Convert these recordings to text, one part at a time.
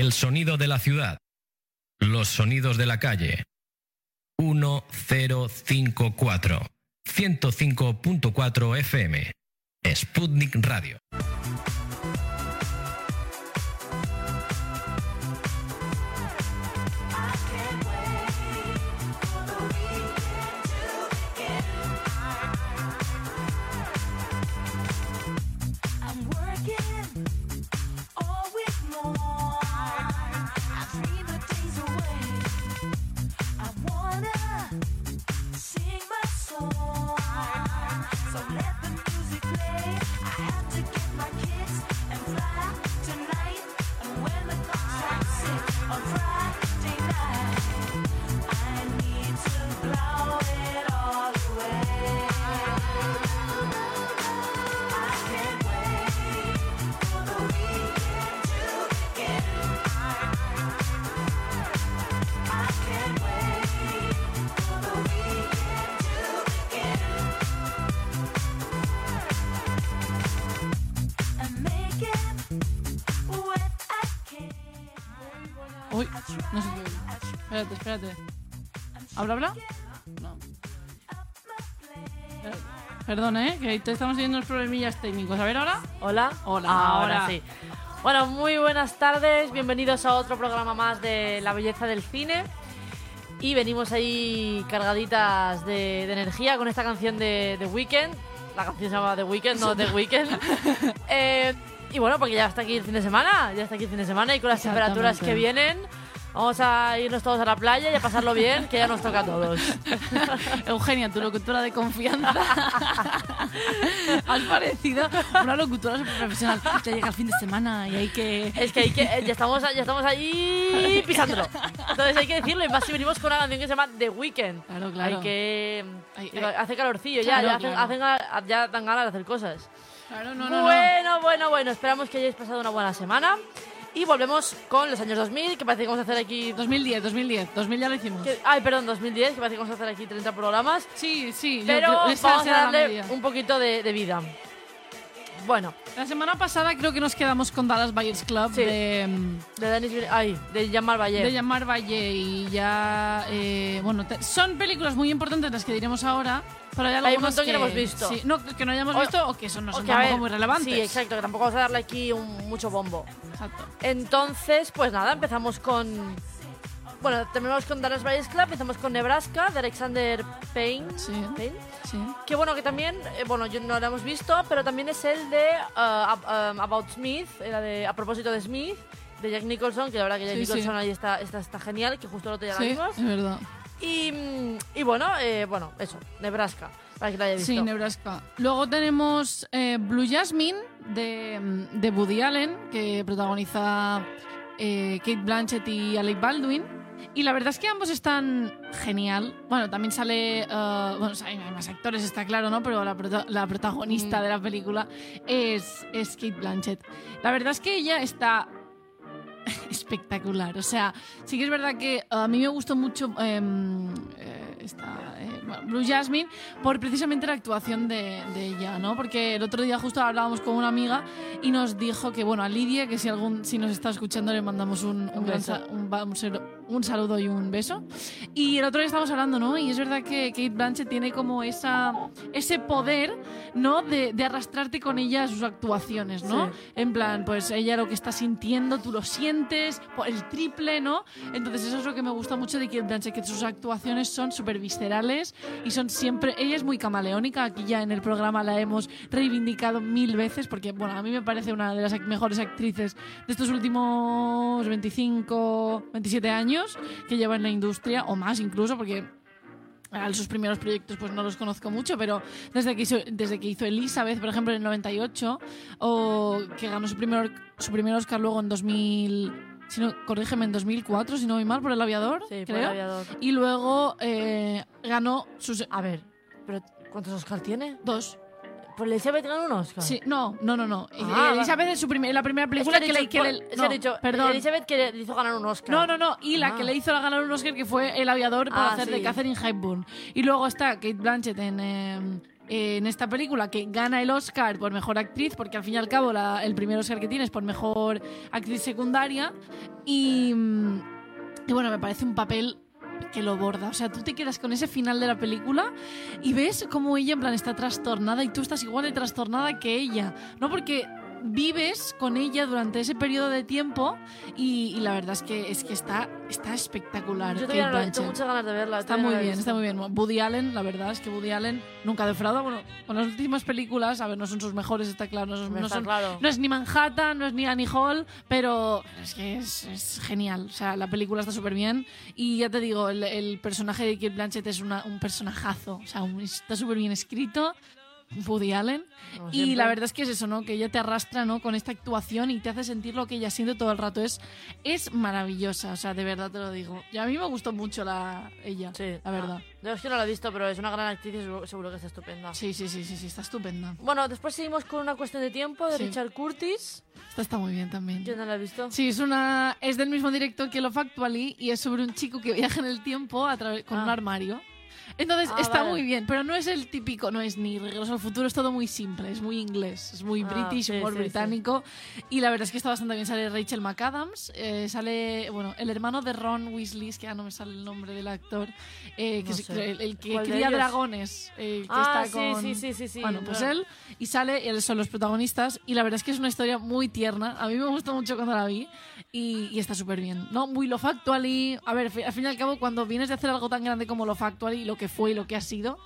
El sonido de la ciudad. Los sonidos de la calle. 1054. 105.4 FM. Sputnik Radio. No sé qué. Espérate, espérate. ¿Habla, habla? No. Perdón, ¿eh? Que te estamos teniendo unos problemillas técnicos. A ver, ahora. Hola. Hola, Ahora ahora. sí. Bueno, muy buenas tardes. Bienvenidos a otro programa más de La Belleza del Cine. Y venimos ahí cargaditas de, de energía con esta canción de The Weeknd. La canción se llama The Weeknd, no The Weeknd. Eh, y bueno, porque ya está aquí el fin de semana. Ya está aquí el fin de semana y con las temperaturas que vienen. Vamos a irnos todos a la playa y a pasarlo bien, que ya nos toca a todos. Eugenia, tu locutora de confianza. Has parecido una locutora súper profesional. Ya llega el fin de semana y hay que. Es que, hay que ya, estamos, ya estamos ahí pisándolo. Entonces hay que decirlo. Y más si venimos con una canción que se llama The Weeknd. Claro, claro. Hay que. Hay- hace calorcillo Claro, ya. Ya, hacen- hacen ya dan ganas de hacer cosas. Claro, no, no, no. bueno, bueno, bueno. Esperamos que hayáis pasado una buena semana. Y volvemos con los años 2000, que parece que vamos a hacer aquí. 2010, 2010. 2000 ya lo hicimos. que- ay, perdón, 2010, que parece que vamos a hacer aquí 30 programas. Sí, sí. yo Pero creo- esa vamos a darle un poquito de, de vida. Bueno, La semana pasada creo que nos quedamos con Dallas Buyers Club Sí. de, de Denis. Vil- Ay, de Jean-Marc Valle. de llamar Valle y ya. eh, bueno, te- son películas muy importantes las que diremos ahora, pero hay Hay un montón que no hemos visto. Sí, no, que no hayamos O- visto o que son, no son tampoco ver, muy relevantes. Sí, exacto, que tampoco vamos a darle aquí un, mucho bombo. Exacto. Entonces, pues nada, empezamos con. Bueno, terminamos con Dallas Buyers Club, empezamos con Nebraska, de Alexander Payne. Sí. Payne. Sí. Que bueno, que también, eh, bueno, yo no lo hemos visto, pero también es el de uh, Ab- um, About Smith, era de A propósito de Smith, de Jack Nicholson, que la verdad que Jack Sí, Nicholson sí. ahí está, está, está genial, que justo día la Sí, vimos. es verdad. Y, mm, y bueno, eh, bueno, eso, Nebraska, para que la haya visto. Sí, Nebraska. Luego tenemos eh, Blue Jasmine de, mm, de Woody Allen, que protagoniza eh, Kate Blanchett y Alec Baldwin. Y la verdad es que ambos están genial. Bueno, también sale. eh, bueno, hay más actores, está claro, ¿no? Pero la, prota- la protagonista Mm. de la película es, es Kate Blanchett. La verdad es que ella está espectacular. O sea, sí que es verdad que a mí me gustó mucho em, eh, esta, eh, bueno, Blue Jasmine por precisamente la actuación de, de ella, ¿no? Porque el otro día justo hablábamos con una amiga y nos dijo que, bueno, a Lidia, que si algún si nos está escuchando le mandamos un, un Un gran un, un un saludo y un beso. Y el otro día estábamos hablando, ¿no? Y es verdad que Kate Blanchett tiene como esa, ese poder, ¿no? De, de arrastrarte con ella a sus actuaciones, ¿no? Sí. En plan, pues ella lo que está sintiendo, tú lo sientes, el triple, ¿no? Entonces eso es lo que me gusta mucho de Kate Blanchett, que sus actuaciones son súper viscerales y son siempre... Ella es muy camaleónica, aquí ya en el programa la hemos reivindicado mil veces, porque, bueno, a mí me parece una de las mejores actrices de estos últimos 25, 27 años que lleva en la industria, o más incluso, porque a sus primeros proyectos pues no los conozco mucho, pero desde que hizo, desde que hizo Elizabeth, por ejemplo, en el 98, o que ganó su primer, su primer Oscar luego en 2000, si no, corrígeme, en 2004, si no voy mal, por El Aviador, Sí, por creo. el aviador. Y luego eh, ganó sus... A ver, pero ¿cuántos Oscar tiene? Dos. ¿Por Elizabeth ganó un Oscar? Sí, no, no, no, no. Ah, Elizabeth es su primer- la primera película que, le... que le- que no, ha dicho perdón. Elizabeth que le hizo ganar un Oscar. No, no, no. Y la Ah. que le hizo ganar un Oscar que fue El Aviador por Ah, hacer de. Catherine Hepburn. Y luego está Kate Blanchett en, eh, eh, en esta película que gana el Oscar por mejor actriz, porque al fin y al cabo la- el primer Oscar que tiene es por mejor actriz secundaria. Y, mm, y bueno, me parece un papel que lo borda. O sea, tú te quedas con ese final de la película y ves cómo ella en plan está trastornada y tú estás igual de trastornada que ella. No porque vives con ella durante ese periodo de tiempo y, y la verdad es que es que está, está espectacular. Yo todavía no, tengo muchas ganas de verla. Está muy bien, está muy bien. Woody Allen, la verdad es que Woody Allen nunca defrauda. Bueno, con las últimas películas, a ver, no son sus mejores, está claro. No, son- no son- claro. no es ni Manhattan, no es ni Annie Hall, pero es que es, es genial. O sea, la película está súper bien. Y ya te digo, el, el personaje de Kate Blanchett es una- un personajazo. O sea, un- está súper bien escrito. Woody Allen. Como Y siempre. la verdad es que es eso, ¿no? Que ella te arrastra, ¿no? Con esta actuación y te hace sentir lo que ella siente todo el rato. Es, es maravillosa, o sea, de verdad te lo digo. Y a mí me gustó mucho la, ella, Sí. la verdad. Ah, yo es que no la he visto, pero es una gran actriz y seguro, que está estupenda. Sí, sí, sí, sí, sí, está estupenda. Bueno, después seguimos con una cuestión de tiempo de Sí. Richard Curtis. Esta está muy bien también. Yo no la he visto. Sí, es una es del mismo director que Love Actually y es sobre un chico que viaja en el tiempo a con Ah. un armario. Entonces Ah, está vale. muy bien, pero no es el típico, no es ni Regreso al futuro, es todo muy simple, es muy inglés, es muy Ah, british, sí, humor sí, sí. británico y la verdad es que está bastante bien. Sale Rachel McAdams, eh, sale, bueno, el hermano de Ron Weasley, que ya no me sale el nombre del actor, eh, que No es- el, el que ¿Cuál de cría dragones, que Ah, está sí, con... sí, sí, sí, sí. Bueno, pues Claro. él y sale, y él son los protagonistas y la verdad es que es una historia muy tierna. A mí me gustó mucho cuando la vi y, y está súper bien. ¿no? Muy Love Actually. A ver, al fin y al cabo, cuando vienes de hacer algo tan grande como Lo que fue y lo que ha sido.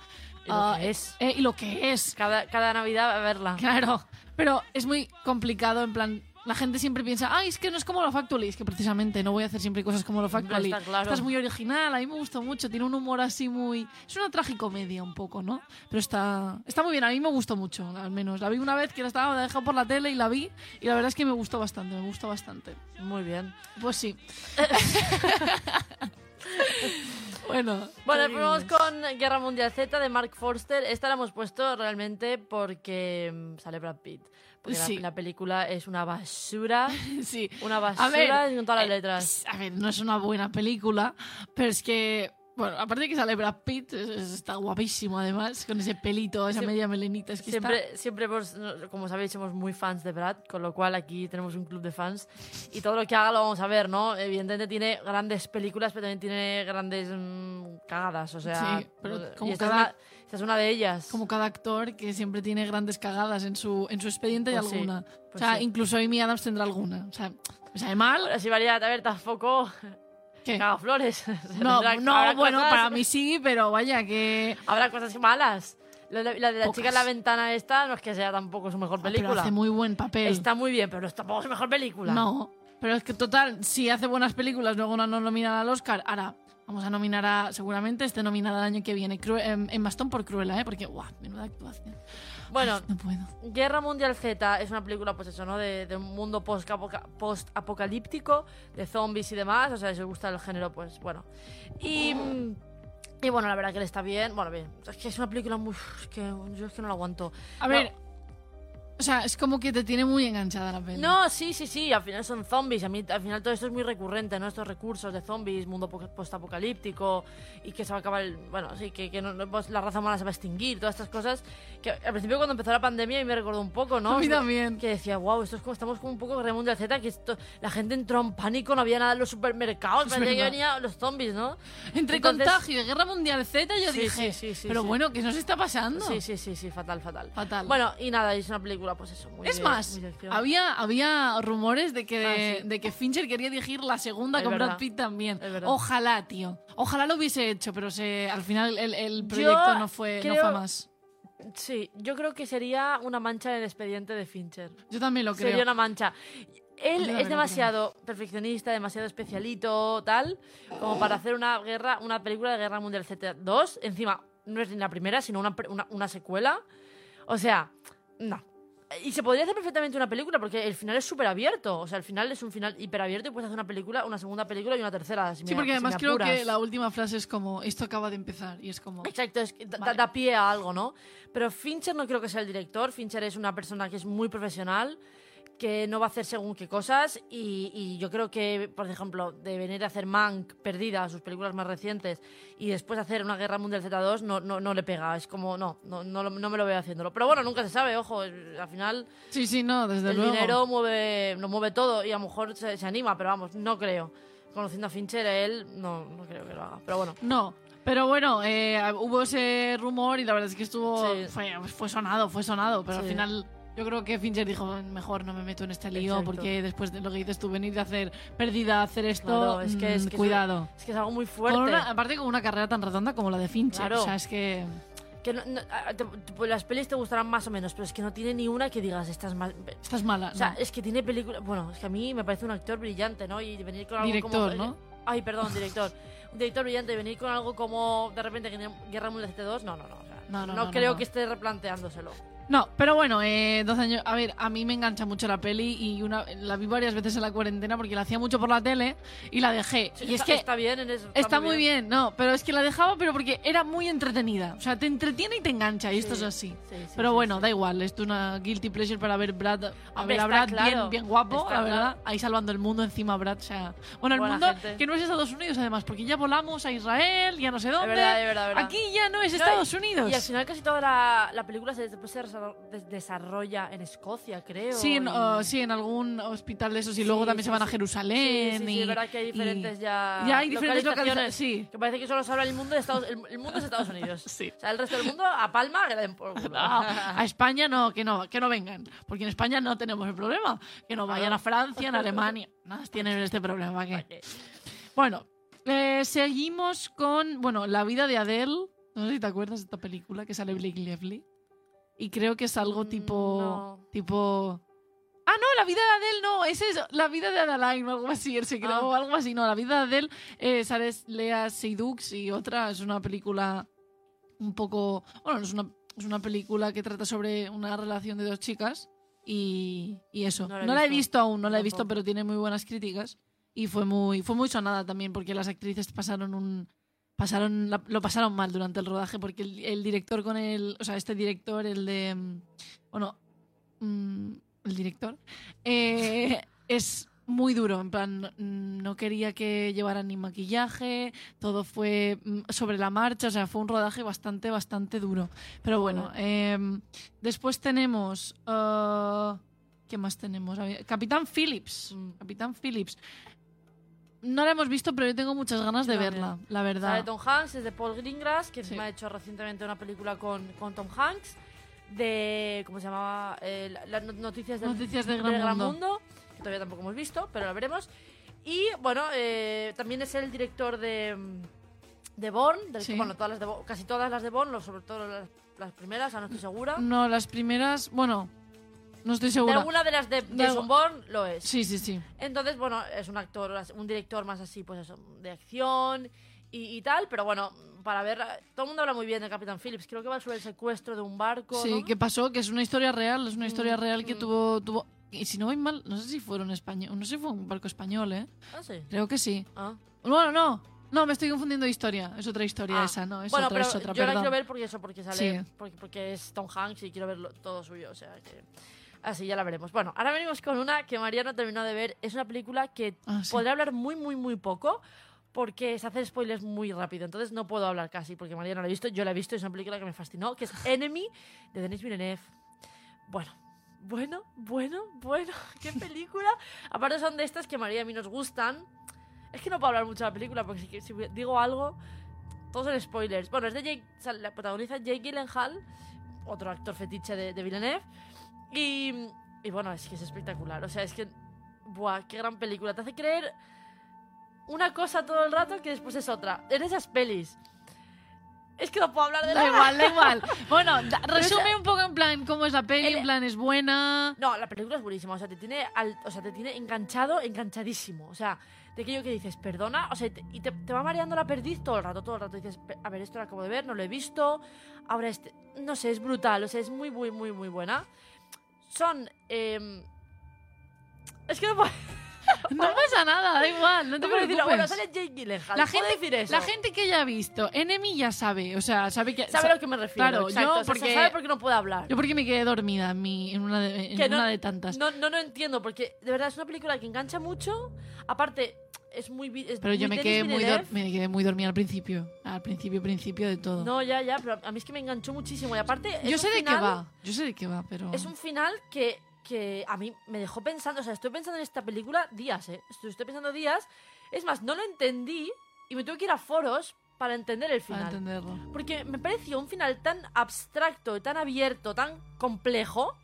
Y lo ah, que es. eh, y lo que es. Cada, cada Navidad a verla. Claro. Pero es muy complicado, en plan. La gente siempre piensa, ay, es que no es como Love Actually. Es que precisamente no voy a hacer siempre cosas como Love Hombre, Actually. está claro. Esta es muy original, a mí me gustó mucho. Tiene un humor así muy. Es una tragicomedia un poco, ¿no? Pero está, está muy bien, a mí me gustó mucho, al menos. La vi una vez que la estaba dejando por la tele y la vi. Y la verdad es que me gustó bastante, me gustó bastante. Muy bien. Pues sí. bueno. Bueno, ¿qué pues vamos con Guerra Mundial Z de Mark Forster. Esta la hemos puesto realmente porque mm, sale Brad Pitt. Porque la- Sí. la, película es una basura. Sí. Una basura ver, con todas las eh, letras. A ver, no es una buena película, pero es que. Bueno, aparte de que sale Brad Pitt, es- es- está guapísimo además, con ese pelito, esa media melenita. Es que está- Siempre, siempre hemos- como sabéis, somos muy fans de Brad, con lo cual aquí tenemos un club de fans y todo lo que haga lo vamos a ver, ¿no? Evidentemente tiene grandes películas, pero también tiene grandes mm, cagadas, o sea... Sí, pero y como esta, cada- es una, esta es una de ellas. como cada actor que siempre tiene grandes cagadas en su, en su expediente y Pues sí, alguna. pues o sea, sí. incluso Amy Adams tendrá alguna. O sea, me sabe mal. Ahora sí, María, a ver, tampoco ¿Qué? caga flores. No, no bueno, cosas- para mí sí, pero vaya que. Habrá cosas malas. La, de la chica en la ventana esta no es que sea tampoco su mejor Ah, Pero película. hace muy buen papel. Está muy bien, pero no es tampoco su mejor película. No, pero es que total, si hace buenas películas, luego no nos nominan al Oscar. Ahora, vamos a nominar a. Seguramente esté nominada el año que viene. Cru- em, en Bastón por Cruella, ¿eh? Porque, guau, menuda actuación. Bueno, Ay, no puedo. Guerra Mundial Z es una película, pues eso, ¿no? De, de un mundo post-apoca- post-apocalíptico, de zombies y demás. O sea, si os gusta el género, pues bueno. Y. Y bueno, la verdad que le está bien. Bueno, bien. Es que es una película muy. Es que yo es que no la aguanto. A ver, o sea, es como que te tiene muy enganchada la peli. No, sí, sí, sí, al final son zombies. A mí, al final todo esto es muy recurrente, ¿no? Estos recursos de zombies, mundo po- postapocalíptico y que se va a acabar el. Bueno, sí, que, que no- pues la raza humana se va a extinguir, todas estas cosas. Que al principio, cuando empezó la pandemia, y me recordó un poco, ¿no? A mí también. Que decía, wow, esto es como, estamos como un poco Guerra Mundial Z, que esto, la gente entró en pánico, no había nada en los supermercados, parecía que venían los zombies, ¿no? Entre Entonces- contagio y Guerra Mundial Z, yo Sí, dije. sí, sí, sí, pero bueno, ¿qué nos está pasando? Sí, sí, sí, sí, fatal, fatal. Fatal. Bueno, y nada, es una película, pues eso, muy Es de- más, muy había, había rumores de que, Ah, sí. de que Fincher quería dirigir la segunda Es con Brad. Pitt también. Ojalá, tío. Ojalá lo hubiese hecho, pero se, al final el, el proyecto no fue, no fue más. Sí, yo creo que sería una mancha en el expediente de Fincher. Yo también lo creo. Sería una mancha. Él es demasiado perfeccionista, demasiado especialito, tal, como para hacer una guerra, una película de Guerra Mundial Z2. Encima, no es ni la primera, sino una, una secuela. O sea, no. Y se podría hacer perfectamente una película, porque el final es súper abierto. O sea, el final es un final hiper abierto y puedes hacer una película, una segunda película y una tercera. si Sí, me- porque si además creo que la última frase es como, esto acaba de empezar. Y es como... Exacto, es que da, Vale. da pie a algo, ¿no? Pero Fincher no creo que sea el director. Fincher es una persona que es muy profesional, que no va a hacer según qué cosas y, y yo creo que, por ejemplo, de venir a hacer Mank, Perdida, sus películas más recientes, y después hacer una Guerra Mundial Z2, no, no, no le pega. Es como, no, no, no, me lo veo haciéndolo. Pero bueno, nunca se sabe, ojo, al final Sí, sí, no, desde el luego. dinero mueve, lo mueve todo y a lo mejor se, se anima, pero vamos, no creo. Conociendo a Fincher, él no, no creo que lo haga. Pero bueno, No. Pero bueno, eh, hubo ese rumor y la verdad es que estuvo. Sí. Fue, fue sonado, fue sonado. Pero al final, yo creo que Fincher dijo: Mejor no me meto en este lío Exacto. porque después de lo que dices tú, venir de hacer perdida, hacer esto. Claro, es que- es mm, que cuidado. es que es algo muy Con fuerte. una- aparte, con una carrera tan redonda como la de Fincher. Claro. O sea, es que. Que no- no- a- te- te- las pelis te gustarán más o menos, pero es que no tiene ni una que digas, esta es más... Estás mala. O sea, no. es que tiene películas... Bueno, es que a mí me parece un actor brillante, ¿no? Y venir con algo Director, como... ¿no? Ay, perdón, director. un director brillante y venir con algo como de repente Guerra Mundial Z2, no, no, no. o sea, No, no, no, creo no. que esté replanteándoselo. No, pero bueno, eh, 12 años. A ver, a mí me engancha mucho la peli y una, la vi varias veces en la cuarentena porque la hacía mucho por la tele y la dejé. Sí, y es que está bien en eso. Está muy bien. no, pero es que la dejaba, pero porque era muy entretenida. O sea, te entretiene y te engancha, y esto es Sí, así. sí, sí, pero bueno, da igual, esto es una guilty pleasure para ver Brad, a Hombre, ver a Brad claro, bien, bien guapo, está la verdad. claro. Ahí salvando el mundo encima, Brad. O sea, bueno, el Buena mundo gente. que no es Estados Unidos, además, porque ya volamos a Israel, ya no sé dónde. verdad, es verdad, es verdad. Aquí ya no es No, Estados y- Unidos. Y al final casi toda la, la película se, después se desarrolla en Escocia, creo. Sí en, y- sí, en algún hospital de esos y Sí, luego también sí, se van a. Jerusalén. Sí, sí, y, es verdad que hay y- diferentes ya. Ya hay diferentes localizaciones. Sí. Que parece que solo se habla el mundo de Estados, el, el mundo es Estados Unidos. Sí. O sea, el resto del mundo a Palma que den por culo. No, a España no, que no, que no vengan. Porque en España no tenemos el problema. Que no vayan a Francia, en Alemania. Nada, tienen este problema. ¿qué? Bueno, eh, seguimos con, bueno, la vida de Adele. No sé si te acuerdas de esta película que sale Blake Lively. Y creo que es algo Mm, tipo, no. tipo. Ah, no, la vida de Adele no, ese es la vida de Adeline o algo así, el secreto Ah. o algo así. No, la vida de Adele eh, sale Lea Seydoux y otra es una película un poco. Bueno, es una, es una película que trata sobre una relación de dos chicas y, y eso. No No la la, he he visto. aún, no la he visto, pero tiene muy buenas críticas y fue muy, fue muy sonada también porque las actrices pasaron un. Pasaron, la- lo pasaron mal durante el rodaje porque el, el director con el. O sea, este director, el de. mm, Bueno, mm, el director. eh, es muy duro. En plan, no, quería que llevaran ni maquillaje. Todo fue mm, sobre la marcha. O sea, fue un rodaje bastante, bastante duro. Pero bueno, em, después tenemos. ah, ¿Qué más tenemos? Capitán Phillips. Capitán Phillips. No la hemos visto, pero yo tengo muchas ganas de verla, la verdad. Tom Hanks, es de Paul Greengrass, que Sí. me ha hecho recientemente una película con, con Tom Hanks. De. ¿Cómo se llamaba? Eh, la- las no- noticias del, Noticias del Gran Mundo. Que todavía tampoco hemos visto, pero la veremos. Y bueno, eh, también es el director de. De Bourne, del- Sí. bueno, todas las de casi todas las de Bourne, sobre todo las, las primeras, ahora no estoy segura. No, las primeras, bueno, no estoy De segura. alguna de las de De lo es. Sí, sí, sí. Entonces, bueno, es un actor, un director más así, pues eso, de acción y, y tal, pero bueno, para ver, todo el mundo habla muy bien de Capitán Phillips, creo que va sobre el secuestro de un barco, Sí, ¿no? ¿qué pasó? Que es una historia real, es una historia Mm, real que mm. tuvo, tuvo... Y si no voy mal, no sé si fueron español, no sé si fue un barco español, ¿eh? Ah, sí. Creo que sí. Ah. Bueno, no, no, me estoy confundiendo de historia. Es otra historia Ah, esa, ¿no? Es bueno, otra, pero es otra, yo la perdón. quiero ver porque eso, porque sale, Sí. porque, porque es Tom Hanks y quiero verlo todo suyo, o sea que... Así ya la veremos. Bueno, ahora venimos con una que María no terminó de ver. Es una película que Ah, sí. podré hablar muy, muy, muy poco porque se hace spoilers muy rápido. Entonces no puedo hablar casi porque María no la ha visto. Yo la he visto y es una película que me fascinó, que es Enemy de Denis Villeneuve. Bueno, bueno, bueno, bueno. ¿Qué película? Aparte son de estas que María y a mí nos gustan. Es que no puedo hablar mucho de la película porque si, si digo algo, todos son spoilers. Bueno, es de Jake, la protagoniza Jake Gyllenhaal, otro actor fetiche de, de Villeneuve. Y, y bueno, es que es espectacular. O sea, es que. Buah, qué gran película. Te hace creer una cosa todo el rato que después es otra. En esas pelis. Es que no puedo hablar de Da la. igual, da igual. Bueno, da- resume un poco en plan cómo es la peli, El- en plan es buena. No, la película es buenísima. O sea, te tiene, al- o sea, te tiene enganchado, enganchadísimo. O sea, de aquello que dices, perdona. O sea, te- y te, te va mareando la perdiz todo el rato, todo el rato. Dices, "Pe- a ver, esto lo acabo de ver, no lo he visto. Ahora este. No sé, es brutal. O sea, es muy, muy, muy, muy buena. Son. em, es que no puedo. No pasa nada, da igual, no te No puedo decirlo, bueno, sale Jake Gyllenhaal. La ¿puedo gente, decir eso? la gente que ya ha visto Enemy ya sabe, o sea, sabe que... sabe sa- a lo que me refiero. Claro, exacto. yo O sea, porque, sabe por qué no puede hablar. yo porque me quedé dormida en, mi, en, una, de, en no- una de tantas. No, no, no entiendo, porque de verdad es una película que engancha mucho. Aparte, es muy. es Pero yo me quedé muy, me quedé muy dormida al principio. Al principio, principio de todo. No, ya, ya, pero a mí es que me enganchó muchísimo. Y aparte. yo sé de qué va, yo sé de qué va, pero... Es un final que, que a mí me dejó pensando. O sea, estoy pensando en esta película días, ¿eh? Estoy, estoy pensando días. Es más, no lo entendí y me tuve que ir a foros para entender el Para final. entenderlo. Porque me pareció un final tan abstracto, tan abierto, tan complejo,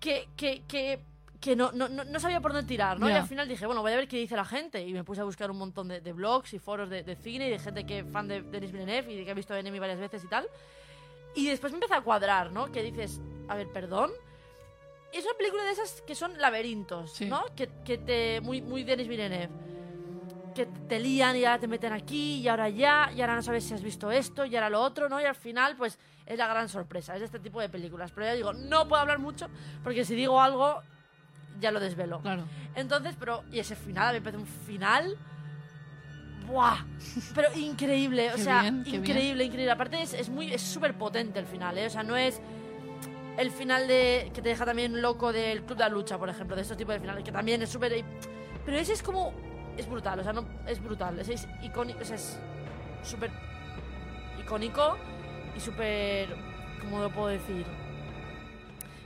que, que, que, que no, no, no, no sabía por dónde tirar, ¿no? Y al final dije, bueno, voy a ver qué dice la gente. Y me puse a buscar un montón de, de blogs y foros de, de cine y de gente que fan de Denis Villeneuve y de que ha visto Enemy varias veces y tal. Y después me empezó a cuadrar, ¿no? Que dices, a ver, perdón. Es una película de esas que son laberintos, Sí. ¿no? Que, que te... Muy, muy Denis Villeneuve que te lían y ahora te meten aquí y ahora ya, y ahora no sabes si has visto esto y ahora lo otro, ¿no? Y al final, pues es la gran sorpresa, es este tipo de películas. Pero ya digo, no puedo hablar mucho porque si digo algo, ya lo desvelo. Claro. Entonces, pero, y ese final, a mí me parece un final. ¡Buah! Pero increíble, o sea, bien, increíble, increíble. Aparte, es, es muy, es súper potente el final, ¿eh? O sea, no es el final de que te deja también loco del Club de la Lucha, por ejemplo, de estos tipos de finales, que también es súper. Pero ese es como. Es brutal, o sea, no, es brutal. Ese es icónico, o sea, es súper icónico y súper. ¿Cómo lo puedo decir?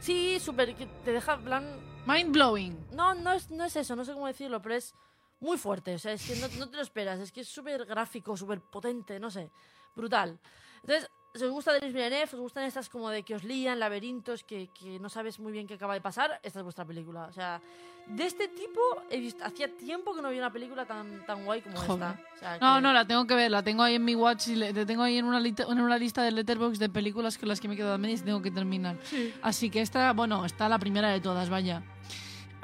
Sí, súper. te deja, en plan. Mind blowing. No, no es, no es eso, no sé cómo decirlo, pero es muy fuerte. O sea, es que no, no te lo esperas. Es que es súper gráfico, súper potente, no sé. Brutal. Entonces, si os gusta Denis Villeneuve, os gustan estas como de que os lían, laberintos, que, que no sabes muy bien qué acaba de pasar, esta es vuestra película. O sea, de este tipo, he visto, hacía tiempo que no había una película tan, tan guay como Joder. esta. O sea, No, que- no, la tengo que ver, la tengo ahí en mi watch y te tengo ahí en una, lista, en una lista de letterbox de películas con las que me he quedado a medias y tengo que terminar. Así que esta, bueno, está la primera de todas, vaya.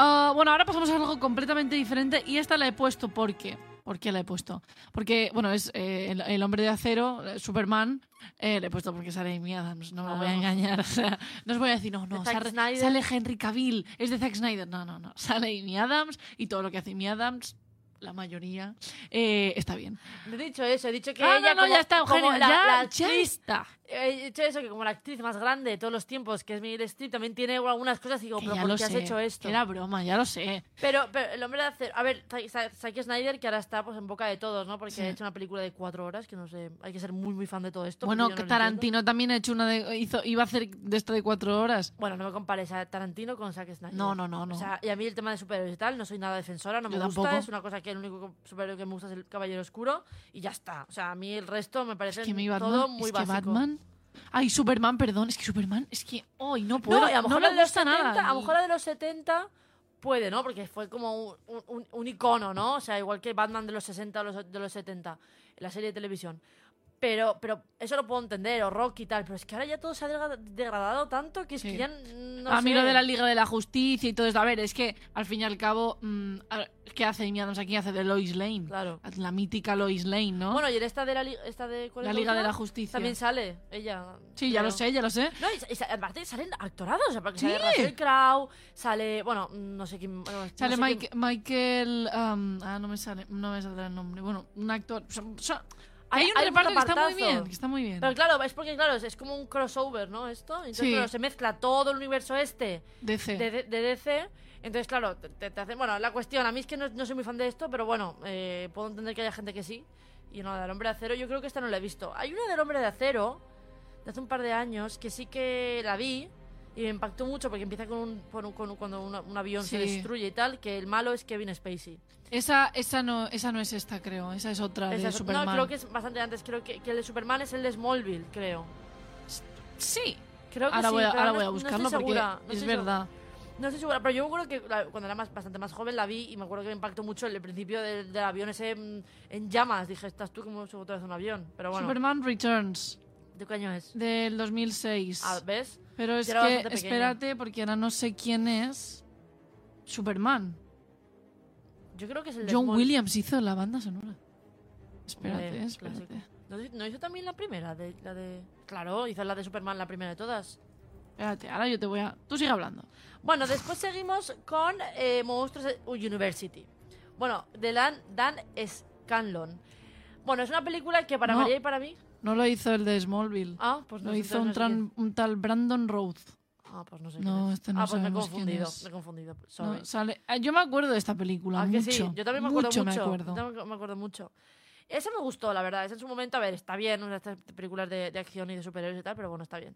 Ah, bueno, ahora pasamos a algo completamente diferente y esta la he puesto porque... ¿Por qué la he puesto? Porque, bueno, es eh, el, el hombre de acero, eh, Superman. eh, le he puesto porque sale Amy Adams, no me voy a Claro. engañar. O sea, no os voy a decir, no, no, sale, sale Henry Cavill, es de Zack Snyder. No, no, no. Sale Amy Adams y todo lo que hace Amy Adams, la mayoría, eh, está bien. He dicho eso, he dicho que Ah, ella no, no, como- ya está, como la- ya, la ya actriz- está. He dicho eso, que como la actriz más grande de todos los tiempos, que es Meryl Streep, también tiene algunas cosas y digo, Que pero ¿por qué has hecho esto? que Era broma, ya lo sé. Pero, pero el hombre de acero. A ver, Zack- Snyder, que ahora está pues en boca de todos, ¿no? Porque Sí. ha hecho una película de cuatro horas, que no sé. Hay que ser muy, muy fan de todo esto. bueno, que no. Tarantino también ha hecho una de. Hizo, iba a hacer de esto de cuatro horas. Bueno, no me compares a Tarantino con Zack Snyder. No, no, no, no. O sea, y a mí el tema de superhéroes y tal, no soy nada defensora, no me Yo gusta. tampoco. Es una cosa que el único superhéroe que me gusta es el Caballero Oscuro y ya está. O sea, a mí el resto me parece Es que mi Batman. todo muy es que básico. Batman. Ay, Superman, perdón. Es que Superman. Es que. Hoy no puedo. No, a lo mejor no la me de los gusta 70, nada. a lo mejor la de los 70 puede, ¿no? Porque fue como un, un- un icono, ¿no? O sea, igual que Batman de los 60 o los, de los 70, en la serie de televisión. Pero, pero eso lo puedo entender, o rock y tal, pero es que ahora ya todo se ha degra- degradado tanto que es Sí. que ya no a mí sé. lo de la Liga de la Justicia y todo esto. A ver, es que al fin y al cabo. mm, ¿Qué hace Adams aquí? Hace de Lois Lane. Claro. La mítica Lois Lane, ¿no? Bueno, y en esta de la, li- esta de ¿cuál la es Liga de la Justicia. También sale ella. sí, ya lo sé, ya lo sé. No, y, y aparte salen actorados, o sea, porque Sí. sale Russell Crowe, sale, bueno, no sé quién... no Sale sé Mike- quién- Michael. um, ah, no me sale, no me sale el nombre. Bueno, un actor. Hay- un hay reparto que está muy bien. Que está muy bien. Pero claro, es porque, claro, es, es como un crossover, ¿no? Esto. Entonces, Sí. claro, se mezcla todo el universo este DC. de, de- de DC. Entonces, claro, te, te- hacen... Bueno, la cuestión, a mí es que no, no soy muy fan de esto, pero bueno, eh, puedo entender que haya gente que sí. Y no, del Hombre de Acero, yo creo que esta no la he visto. Hay una del Hombre de Acero, de hace un par de años, que sí que la vi y me impactó mucho porque empieza con un, con un- con un- cuando un avión se Sí. destruye y tal, que el malo es Kevin Spacey. Esa, esa, no, esa no es esta, creo. Esa es otra Esa de es- Superman. No, creo que es bastante antes. Creo que, que el de Superman es el de Smallville, creo. Sí. Creo que Ahora, sí, voy, a, ahora no- voy a no buscarlo estoy porque segura, no es verdad. No estoy segura, pero yo me acuerdo que la- cuando era más, bastante más joven la vi y me acuerdo que me impactó mucho el, principio del, del avión ese mm, en llamas. Dije, estás tú como otra vez un avión. Pero bueno, Superman Returns, ¿de qué año es? del 2006. Ah, ¿Ves? Pero es yo que, espérate, porque ahora no sé quién es Superman. Yo creo que es el de John Small- Williams hizo la banda sonora. Espérate, Hombre, espérate. ¿No, hizo- no hizo también la primera? De, la de... Claro, hizo la de Superman la primera de todas. Espérate, ahora yo te voy a... Tú sigue hablando. Bueno, después seguimos con eh, Monstruos University. Bueno, de Dan, Dan Scanlon. Bueno, es una película que para No. María y para mí... No lo hizo el de Smallville. Ah, pues no lo hizo un, no tran- un tal Brandon Rhodes. Ah, pues no sé No, quién es. este no Ah, pues me he confundido, me he confundido. No, sorry. sale... ah, Yo me acuerdo de esta película, Ah, mucho. que sí, yo también me acuerdo mucho. me acuerdo. Yo me acuerdo mucho. Esa me gustó, la verdad. Esa en su momento, a ver, está bien, una de estas películas de, de acción y de superhéroes y tal, pero bueno, está bien.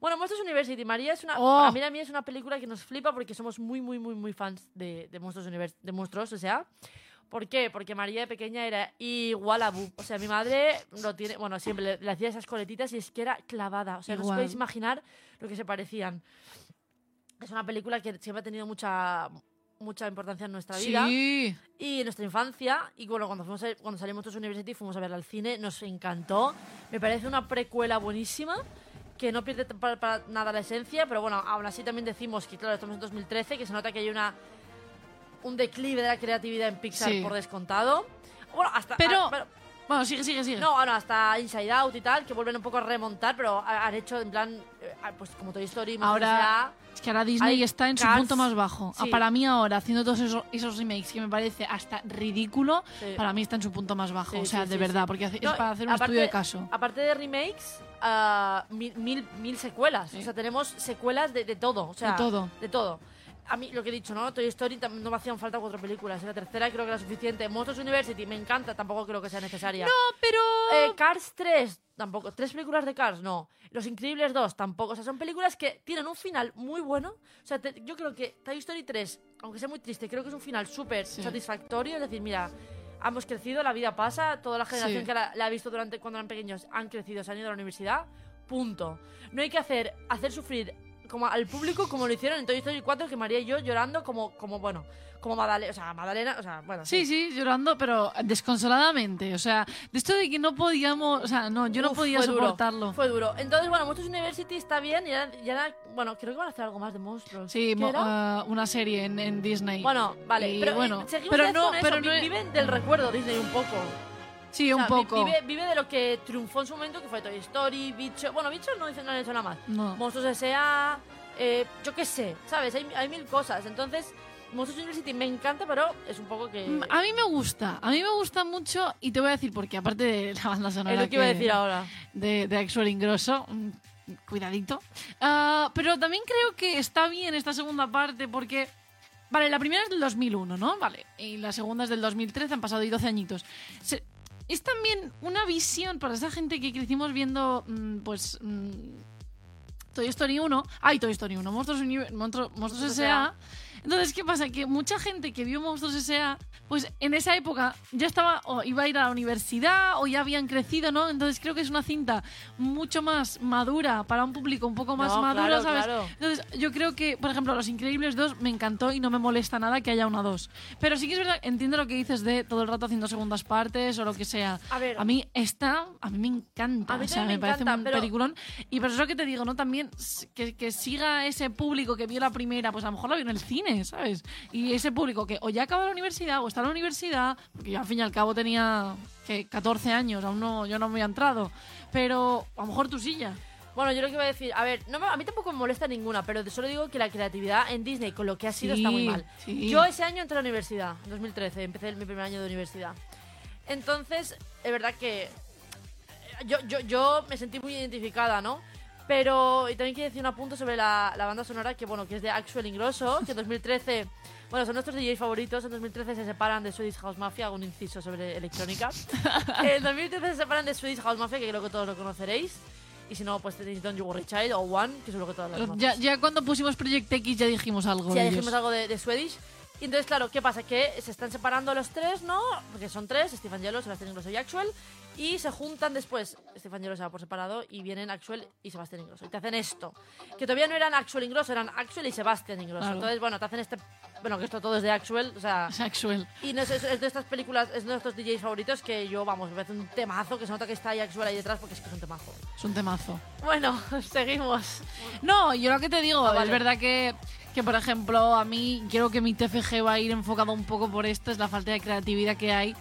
Bueno, Monsters University, María es una. Oh. Para mí, a mí es una película que nos flipa porque somos muy, muy, muy, muy fans de, de Monsters Univers de Monstruos, o sea. ¿Por qué? Porque María de pequeña era igual a Bu. O sea, mi madre lo tiene. Bueno, siempre le, le hacía esas coletitas y es que era clavada. O sea, no os podéis imaginar lo que se parecían. Es una película que siempre ha tenido mucha, mucha importancia en nuestra vida Sí. y en nuestra infancia. Y bueno, cuando, fuimos a- cuando salimos todos University fuimos a verla al cine, nos encantó. Me parece una precuela buenísima que no pierde para nada la esencia, pero bueno, aún así también decimos que, claro, estamos en 2013, que se nota que hay una un declive de la creatividad en Pixar Sí. por descontado. Bueno, hasta. Pero- ah, pero- Bueno, sigue, sigue, sigue. no, bueno, hasta Inside Out y tal, que vuelven un poco a remontar, pero ha- han hecho en plan, eh, pues como Toy Story, Ahora- Es que ahora Disney está en su punto más bajo. Ah, sí. Para mí ahora, haciendo todos esos, esos remakes que me parece hasta ridículo, Sí. para mí está en su punto más bajo. Sí, o sea, de verdad, porque hace- No, es para hacer un aparte- estudio de caso. Aparte de remakes, ah, mil, mil, mil secuelas. O sea, tenemos secuelas de, de todo. O sea, De todo. De todo. A mí, lo que he dicho, ¿no? Toy Story no me hacían falta cuatro películas. La tercera creo que era suficiente. Monsters University me encanta, tampoco creo que sea necesaria. No, pero... Eh, Cars 3, tampoco. Tres películas de Cars, no. Los Increíbles 2, tampoco. O sea, son películas que tienen un final muy bueno. O sea, te- yo creo que Toy Story 3, aunque sea muy triste, creo que es un final súper Sí. satisfactorio. Es decir, mira, hemos crecido, la vida pasa, toda la generación Sí. que la, la ha visto durante cuando eran pequeños han crecido, se han ido a la universidad. Punto. No hay que hacer, hacer sufrir como al público como lo hicieron en Toy Story 4, que María y yo llorando como, como bueno, como Madalena, o sea, Madalena, o sea, bueno. Sí, sí, llorando, pero desconsoladamente. O sea, de esto de que no podíamos... O sea, no, yo no Uf, podía fue duro, soportarlo. Fue duro. Entonces, bueno, Monsters University está bien y ahora, y ahora- bueno, creo que van a hacer algo más de monstruos. Sí, ¿Qué mo- ah, una serie en, en Disney. bueno, vale, y pero bueno, eh, seguimos pero no, pero no viven del recuerdo Disney un poco. Sí, O un sea, vi- poco. Vive, vive de lo que triunfó en su momento, que fue Toy Story, Bicho. Bueno, Bicho no, hizo- no han hecho nada más. No. Monstruos S.A., eh, yo qué sé, ¿sabes? Hay, hay mil cosas. Entonces, Monsters University me encanta, pero es un poco que. Mm, A mí me gusta, a mí me gusta mucho y te voy a decir por qué, aparte de la banda sonora es lo que iba a decir ahora. de, de Axel Ingrosso, mm, cuidadito. Ah, pero también creo que está bien esta segunda parte porque, vale, la primera es del 2001, ¿no? Vale, y la segunda es del 2013, han pasado ahí 12 añitos. Se- es también una visión para esa gente que crecimos viendo, mm, pues... mm, Toy Story 1, ay, Toy Story 1, Monstruos, Monstruos Monstruos S.A. Entonces, ¿qué pasa? Que mucha gente que vio Monstruos S.A., pues en esa época ya estaba, o iba a ir a la universidad, o ya habían crecido, ¿no? Entonces creo que es una cinta mucho más madura para un público un poco más No, maduro, claro, ¿sabes? claro. Entonces, yo creo que, por ejemplo, Los Increíbles 2 me encantó y no me molesta nada que haya una 2. Pero sí que es verdad, entiendo lo que dices de todo el rato haciendo segundas partes o lo que sea. A ver. A mí esta, a mí me encanta. A mí o sea, también me, parece un pero- peliculón. Y por eso que te digo, ¿no? También que, que siga ese público que vio la primera, pues a lo mejor la vio en el cine, ¿sabes? Y ese público que o ya acaba la universidad o está en la universidad, porque yo al fin y al cabo tenía que 14 años, aún no, yo no me había entrado. Pero a lo mejor sí ya. Bueno, yo lo que iba a decir, a ver, no a mí tampoco me molesta ninguna, pero solo digo que la creatividad en Disney con lo que ha sido Sí, está muy mal. sí. Yo ese año entré a la universidad, en 2013, empecé mi primer año de universidad. Entonces, es verdad que eh, yo, yo, yo me sentí muy identificada, ¿no? Pero, y también quiero decir un apunto sobre la, la banda sonora, que bueno, que es de Axel Ingrosso, que en 2013, bueno, son nuestros DJs favoritos, en 2013 se separan de Swedish House Mafia, hago un inciso sobre electrónica. en 2013 se separan de Swedish House Mafia, que creo que todos lo conoceréis. Y si no, pues tenéis Don't You Worry Child o One, que seguro que todos lo conocéis. Ya, ya cuando pusimos Project X ya dijimos algo Sí, de ya ellos. dijimos algo de, de Swedish. Y entonces, claro, ¿qué pasa? Que se están separando los tres, ¿no? Porque son tres, Stefan Yellow, Sebastián Ingrosso y Axel. Y se juntan después, Stefan Yellow se va por separado y vienen Axel y Sebastián Ingrosso. Y te hacen esto. Que todavía no eran Axel Ingrosso, eran Axel y Sebastián Ingrosso. Claro. Entonces, bueno, te hacen este... Bueno, que esto todo es de Axel, o sea... Sexual. Y no, es, es- es de estas películas, es de nuestros DJs favoritos que yo, vamos, me parece un temazo, que se nota que está ahí Axel ahí detrás porque es que es un temazo. Es un temazo. Bueno, seguimos. No, yo lo que te digo, Ah, vale. es verdad que, que, por ejemplo, a mí creo que mi TFG va a ir enfocado un poco por esto, es la falta de creatividad que hay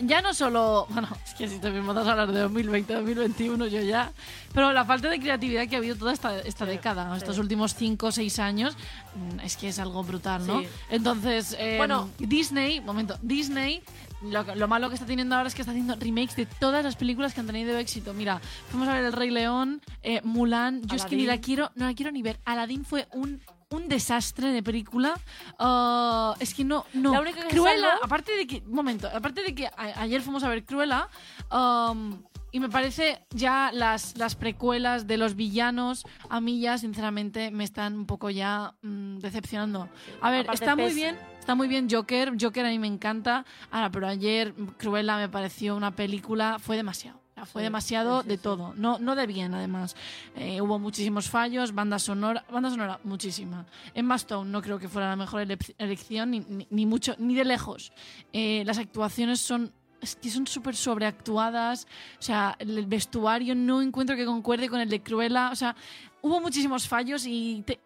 ya no solo, bueno, es que si te vas a hablar de 2020, 2021, yo ya, pero la falta de creatividad que ha habido toda esta, esta Sí, década, estos sí. últimos 5 o 6 años, mm, es que es algo brutal, ¿no? Sí. Entonces, eh, Bueno. Disney, momento, Disney, lo, lo malo que está teniendo ahora es que está haciendo remakes de todas las películas que han tenido éxito. Mira, fuimos a ver El Rey León, eh, Mulan, yo es que ni la Aladdin. quiero, no la quiero ni ver. Aladdin fue un un desastre de película. Ah, es que no, no. La única que Cruella, aparte de que, momento, aparte de que a- ayer fuimos a ver Cruella, um, y me parece ya las, las precuelas de los villanos, a mí ya, sinceramente, me están un poco ya mm, decepcionando. A ver, Aparte está muy bien, está muy bien Joker, Joker a mí me encanta, ahora, pero ayer Cruella me pareció una película, fue demasiado. Fue Sí, demasiado sí, de todo, no, no de bien además. Eh, hubo muchísimos fallos, banda sonora, banda sonora muchísima. Emma Stone no creo que fuera la mejor elep- elección, ni, ni- ni mucho, ni de lejos. Eh, las actuaciones son es que son súper sobreactuadas, o sea, el vestuario no encuentro que concuerde con el de Cruella, o sea, hubo muchísimos fallos y te-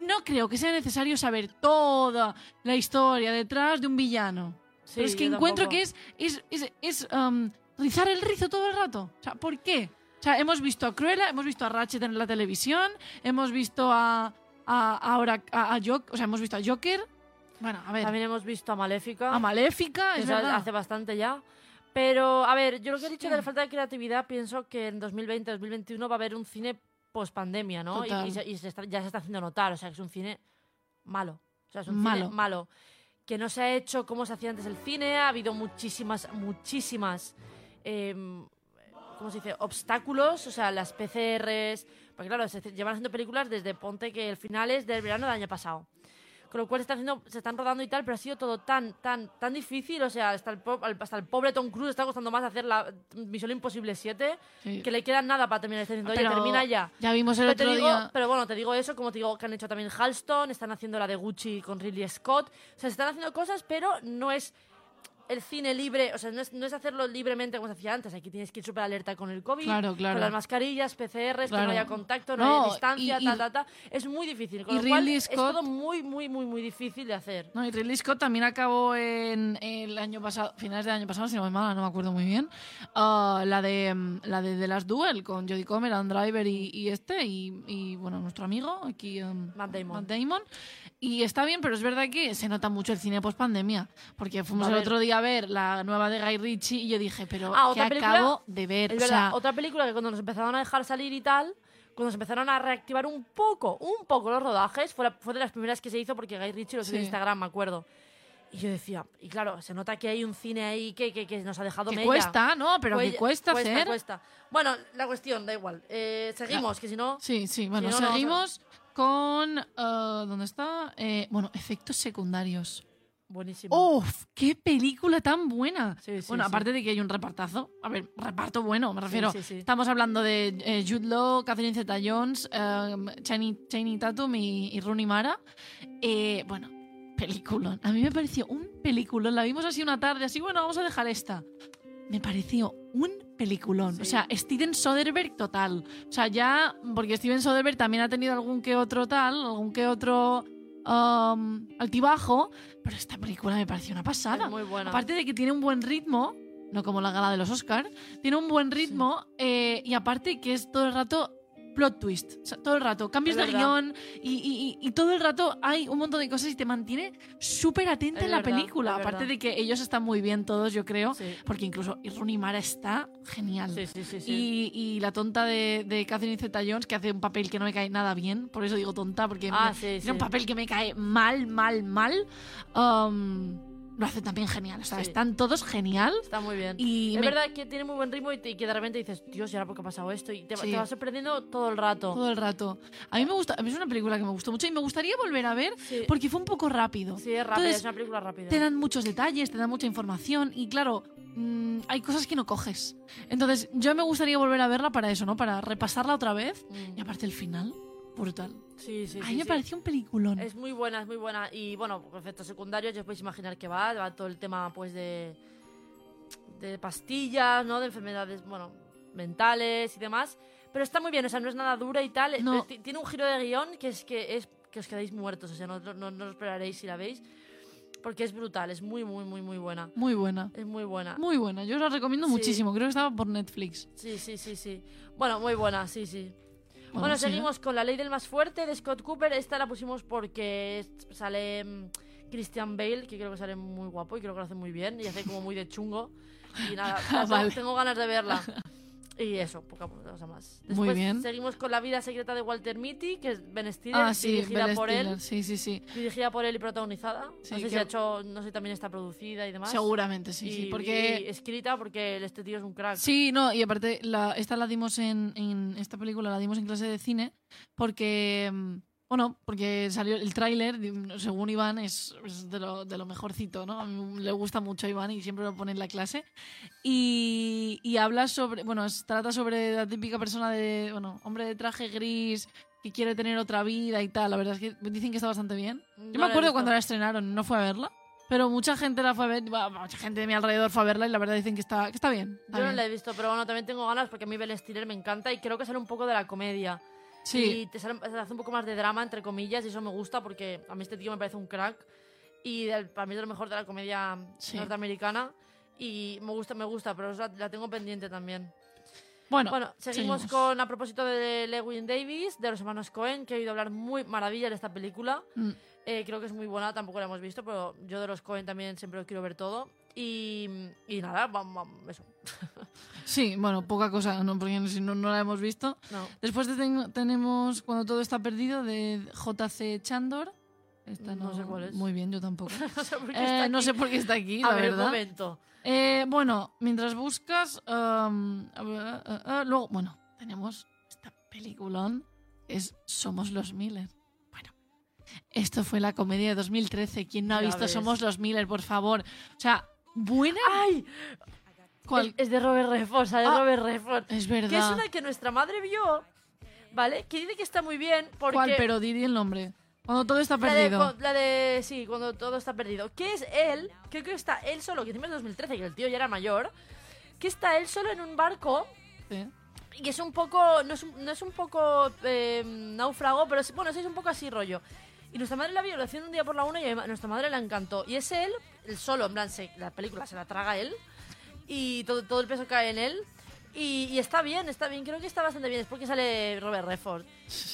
no creo que sea necesario saber toda la historia detrás de un villano. Sí, Pero es que encuentro tampoco. que es, es, es, es, um, rizar el rizo todo el rato. O sea, ¿por qué? O sea, hemos visto a Cruella, hemos visto a Ratchet en la televisión, hemos visto a, a- ahora a, a Joker, o sea, hemos visto a Joker. Bueno, a ver, También hemos visto a Maléfica. a Maléfica, es verdad. hace bastante ya. Pero, a ver, yo lo que he dicho Sí. de la falta de creatividad, pienso que en 2020, 2021 va a haber un cine post-pandemia, ¿no? Y, Total. y se- y se está- ya se está haciendo notar, o sea, que es un cine malo. O sea, es un Malo. cine malo. Que no se ha hecho como se hacía antes el cine, ha habido muchísimas, muchísimas, em, ¿cómo se dice? Obstáculos, o sea, las PCRs. Porque claro, se llevan haciendo películas desde ponte que el final es del verano del año pasado. Con lo cual se, está haciendo, se están rodando y tal, pero ha sido todo tan, tan, tan difícil. O sea, hasta el, hasta el pobre Tom Cruise está costando más hacer la Misión Imposible 7, Sí. que le queda nada para terminar. Está diciendo, oye, Pero termina ya. Ya vimos el Pero, otro digo, día. pero bueno, te digo eso, como te digo que han hecho también Halston, están haciendo la de Gucci con Ridley Scott. O sea, se están haciendo cosas, pero no es el cine libre, o sea, no es, no es hacerlo libremente como se hacía antes. Aquí tienes que ir súper alerta con el COVID, Claro, claro. con las mascarillas, PCRs, que Claro. no haya contacto, no, No, haya distancia, y- y- ta, ta, ta. Es muy difícil. Con y lo cual, Ridley es Scott- todo muy, muy, muy, muy difícil de hacer. No, y Ridley Scott también acabó en el año pasado, finales del año pasado, si no me mala, no me acuerdo muy bien. ah, la de mm, la de The Last Duel con Jodie Comer, Adam Driver y, y este, y, bueno, nuestro amigo aquí, um, Matt Damon. Matt Damon. Y está bien, pero es verdad que se nota mucho el cine post pandemia. Porque fuimos el otro día a ver la nueva de Guy Ritchie y yo dije, pero Ah, ¿qué otra película- acabo de ver? Es O verdad, sea, otra película que cuando nos empezaron a dejar salir y tal, cuando se empezaron a reactivar un poco, un poco los rodajes, fue, la- fue de las primeras que se hizo porque Guy Ritchie lo subió en Sí. Instagram, me acuerdo. Y yo decía, y claro, se nota que hay un cine ahí que, que, que nos ha dejado que mella. cuesta, ¿no? Pero que cuesta, cuesta, hacer. cuesta. Bueno, la cuestión, da igual. Eh, seguimos, que si no... Sí, sí, bueno, no, no, seguimos con... ah, ¿Dónde está? Eh, bueno, efectos secundarios. Buenísimo. ¡Uf! ¡Qué película tan buena! Sí, sí, bueno, sí. aparte de que hay un repartazo. A ver, reparto bueno, me refiero. Estamos hablando de eh, Jude Law, Catherine Zeta-Jones, eh, Channing, Tatum y, y Rooney Mara. Eh, bueno, peliculón. A mí me pareció un peliculón. La vimos así una tarde, así, bueno, vamos a dejar esta. Me pareció un peliculón. O sea, Steven Soderbergh total. O sea, ya, porque Steven Soderbergh también ha tenido algún que otro tal, algún que otro um, altibajo, pero esta película me pareció una pasada. Es muy buena. Aparte de que tiene un buen ritmo, no como la gala de los Oscar, tiene un buen ritmo eh, y aparte que es todo el rato plot twist, o sea, todo el rato, cambios de guion y, y- y- todo el rato hay un montón de cosas y te mantiene súper atenta Es en la verdad, película. Aparte de que ellos están muy bien todos, yo creo, Sí. porque incluso Rooney Mara está genial. Sí, sí. Y, y la tonta de, de Catherine Zeta-Jones, que hace un papel que no me cae nada bien, por eso digo tonta, porque Ah, me- tiene un papel que me cae mal, mal, mal. um, lo hace también genial. O sea, Sí. están todos genial. Está muy bien. Y es me- verdad que tiene muy buen ritmo y, te- y que de repente dices, Dios, ¿y ahora por qué ha pasado esto? Y te, va- Sí. te vas sorprendiendo todo el rato. todo el rato. A mí me gusta, a mí es una película que me gustó mucho y me gustaría volver a ver Sí. porque fue un poco rápido. Sí, es rápida, Entonces, es una película rápida. te dan muchos detalles, te dan mucha información y claro, mm, hay cosas que no coges. Entonces, yo me gustaría volver a verla para eso, ¿no? Para repasarla otra vez Mm. y aparte el final, brutal. Sí, sí, a sí, mí me sí. pareció un peliculón. Es muy buena, es muy buena. Y bueno, por efectos secundarios, ya os podéis imaginar que va. Va todo el tema, pues, de, de pastillas, ¿no? De enfermedades, bueno, mentales y demás. Pero está muy bien, o sea, no es nada dura y tal. No. Tiene un giro de guion que es que es que os quedáis muertos, o sea, no, no, no os esperaréis si la veis. porque es brutal, es muy, muy, muy, muy buena. Muy buena. Es muy buena. Muy buena. Yo os la recomiendo Sí. muchísimo. Creo que estaba por Netflix. Sí, sí, sí, sí. Bueno, muy buena, sí, sí. Bueno, Bueno, sí, seguimos con La Ley del Más Fuerte de Scott Cooper. Esta la pusimos porque sale mm, Christian Bale, que creo que sale muy guapo y creo que lo hace muy bien y hace como muy de chungo. Y nada, Ah, vale. tengo ganas de verla. Y eso, poca cosa más. Muy Después bien. seguimos con La Vida Secreta de Walter Mitty, que es Ben Stiller, Ah, sí, dirigida Ben por Stiller. él. Sí, sí, sí. Dirigida por él y protagonizada. Sí, no sé que- si ha hecho, no sé si también está producida y demás. Seguramente, sí, Y- sí. y Porque. escrita porque este tío es un crack. Sí, no, y aparte, la, esta la dimos en, en. Esta película la dimos en clase de cine porque. Mm, Bueno, porque salió el tráiler, según Iván, es, es de, lo, de lo mejorcito, ¿no? A mí le gusta mucho a Iván y siempre lo pone en la clase. Y, y habla sobre, bueno, es- trata sobre la típica persona de, bueno, hombre de traje gris que quiere tener otra vida y tal. La verdad es que dicen que está bastante bien. No Yo me acuerdo cuando la estrenaron, no fue a verla. Pero mucha gente la fue a ver, mucha gente de mi alrededor fue a verla y la verdad dicen que está, que está bien. está Yo no la he visto, pero bueno, también tengo ganas porque a mí Ben Stiller me encanta y creo que sale un poco de la comedia. Sí, Y te sale, se hace un poco más de drama, entre comillas, y eso me gusta porque a mí este tío me parece un crack. Y del- para mí es lo mejor de la comedia Sí. norteamericana. Y me gusta, me gusta, pero la, la tengo pendiente también. bueno, Bueno, seguimos, con, a propósito de Lewin Davis, de los hermanos Cohen, que he oído hablar muy maravilla de esta película. Mm, Eh, creo que es muy buena, tampoco la hemos visto, pero yo de los Cohen también siempre lo quiero ver todo. Y, y nada, vamos, eso. Sí, bueno, poca cosa, ¿no? porque si no, no la hemos visto. No. Después de ten- tenemos Cuando todo está perdido de JC Chandor. Esta No sé cuál es. Muy bien, yo tampoco. No sé por qué Eh, está no aquí. sé por qué está aquí, A la ver, un momento. Eh, bueno, mientras buscas, um, eh, luego, bueno, tenemos esta peliculón, es Somos los Miller. Bueno, esto fue la comedia de 2013. ¿Quién no ha Ya visto ves. Somos los Miller, por favor? O sea, buena. ¡Ay! ¿Cuál? Es, de Robert Redford, sale Ah, Robert Redford. Es Que es verdad. una que nuestra madre vio, ¿vale? Que dice que está muy bien porque... ¿Cuál? Pero di di el nombre. Cuando todo está La de, perdido. la de- Sí, cuando todo está perdido. Que es él, creo que está él solo, que encima es 2013, que el tío ya era mayor. Que está él solo en un barco Sí. y es un poco... No es un, no es un poco eh, náufrago, pero es, bueno, es un poco así rollo. Y nuestra madre la vio, lo un día por la una y a nuestra madre le encantó. Y es él, el solo, en plan, se- la película se la traga él y todo, todo el peso cae en él. Y, y está bien, está bien, creo que está bastante bien. Es porque sale Robert Redford.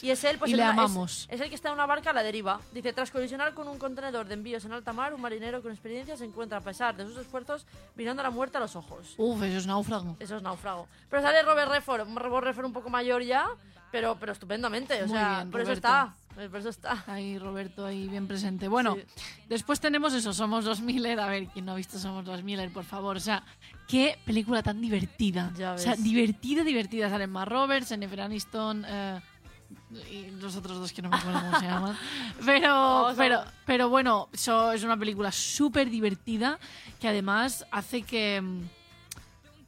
Y es él, pues Y le una- es- amamos. Es, el que está en una barca a la deriva. Dice, tras colisionar con un contenedor de envíos en alta mar, un marinero con experiencia se encuentra, a pesar de sus esfuerzos, mirando a la muerte a los ojos. Uf, eso es náufrago. Eso es náufrago. Pero sale Robert Redford, un Robert Redford un poco mayor ya, pero, pero estupendamente. O Muy sea, bien, por eso Roberto. está. Por eso está. Ahí Roberto ahí bien presente. Bueno, Sí. después tenemos eso, Somos los Miller. A ver, ¿quién no ha visto Somos los Miller, por favor? O sea, qué película tan divertida. Ya o sea, ves. divertida, divertida. Salen Mark Roberts, Jennifer Aniston eh, y los otros dos que no me acuerdo cómo se llaman. Pero, pero, pero bueno, eso es una película súper divertida que además hace que...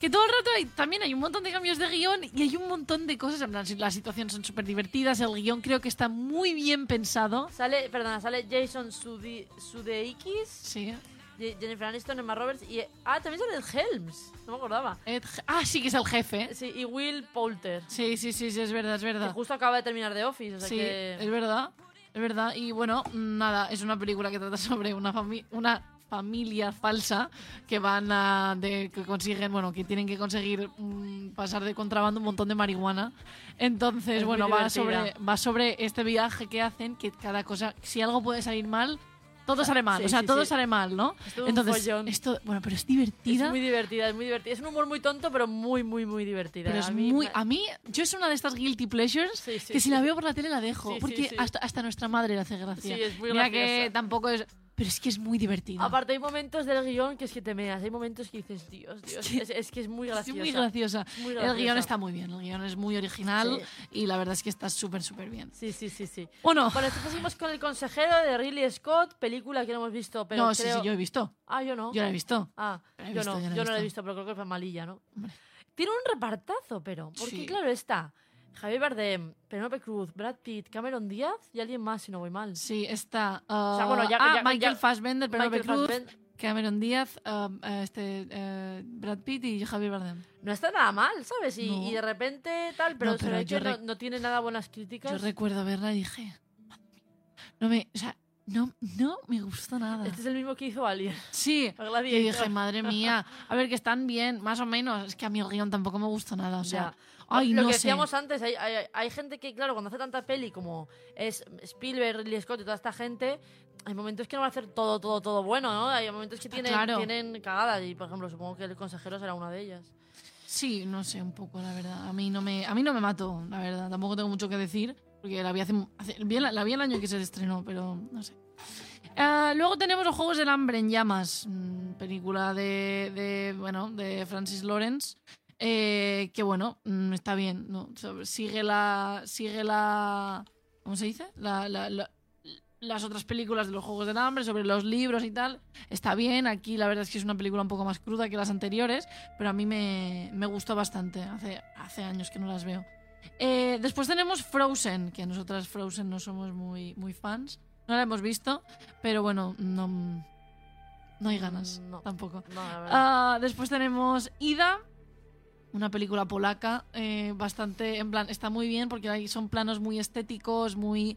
Que todo el rato hay, también hay un montón de cambios de guion y hay un montón de cosas. En plan, las situaciones son súper divertidas. El guion creo que está muy bien pensado. Sale, perdona, sale Jason Sudi- Sudeikis, Sí. Je- Jennifer Aniston, Emma Roberts y... Ah, también sale el Helms. No me acordaba. Ed- ah, sí que es el jefe. Sí, y Will Poulter. Sí, sí, sí, sí, es verdad, es Que verdad. justo acaba de terminar de Office, o sea Sí, que... es verdad. Es verdad. Y bueno, nada, es una película que trata sobre una, una familia falsa que van a. De, que consiguen, bueno, que tienen que conseguir mm, pasar de contrabando un montón de marihuana. Entonces, Es bueno, va sobre, va sobre este viaje que hacen, que cada cosa. Si algo puede salir mal. Todo sale mal, Sí, o sea, sí, todo sí. sale mal, ¿no? Es todo un Entonces, follón. esto, bueno, pero es Es divertida. muy divertida, es muy divertida. Es un humor muy tonto, pero muy, muy, muy divertida. Pero es A mí muy. A mí, yo es una de estas guilty pleasures que si la veo por la tele la dejo. Porque. Hasta, hasta nuestra madre le hace gracia. Sí, es muy Mira que graciosa. tampoco es. Pero es que es muy divertida. Aparte hay momentos del guion que es que te meas. Hay momentos que dices, Dios, Dios. Sí. Es, es que es muy es graciosa. muy graciosa. El guion está muy bien. El guion es muy original y la verdad es que está súper, súper bien. Sí, sí, sí, sí. Bueno, Bueno, después seguimos con El consejero de Ridley Scott, película que no hemos visto, pero no, sí, creo... sí, yo he visto. Ah, yo no. Yo la he visto. Ah, he yo visto, no, yo la he yo no la he visto. visto, pero creo que fue malilla, ¿no? Hombre. Tiene un repartazo, pero. Porque, Sí. claro, está Javier Bardem, Penélope Cruz, Brad Pitt, Cameron Díaz y alguien más, si no voy mal. Sí, está. uh, sea, bueno, ya- ah, ya- Michael ya- Fassbender, Michael Cruz, Fassbender. Cameron Díaz, um, eh, este, eh, Brad Pitt y Javier Bardem. No está nada mal, ¿sabes? Y, No. y de repente tal, pero, No, pero ve yo que no, tiene nada buenas críticas. Yo recuerdo verla y dije. No me. O sea, no, no me gustó nada. Este es el mismo que hizo Alien. Sí, Gladiator. dije, madre mía, a ver, que están bien, más o menos. Es que a mí el guion tampoco me gustó nada, o sea, Ya. Ay, Lo no que sé. decíamos antes, hay, hay, hay gente que, claro, cuando hace tanta peli como es Spielberg, Ridley Scott y toda esta gente, hay momentos que no va a hacer todo, todo, todo bueno, ¿no? Hay momentos que tienen, claro. tienen cagadas y, por ejemplo, supongo que el consejero será una de ellas. Sí, no sé, un poco, la verdad. A mí no me, a mí no me mató, la verdad. Tampoco tengo mucho que decir, porque la vi, hace, hace- la vi el año que se estrenó, pero no sé. Ah, luego tenemos los Juegos del Hambre en llamas, mm, película de, de, bueno, de Francis Lawrence, eh, que bueno, mm, está bien, ¿no? Sigue la, sigue la, ¿cómo se dice? La, la- la- las otras películas de los Juegos del Hambre, sobre los libros y tal, está bien. Aquí la verdad es que es una película un poco más cruda que las anteriores, pero a mí me, me gustó bastante. Hace, hace años que no las veo. Eh, después tenemos Frozen, que nosotras Frozen no somos muy, muy fans. No la hemos visto, pero bueno, no, no hay ganas Mm, no. tampoco. No. Ah, después tenemos Ida, una película polaca, eh, bastante, en plan, está muy bien porque ahí son planos muy estéticos, muy...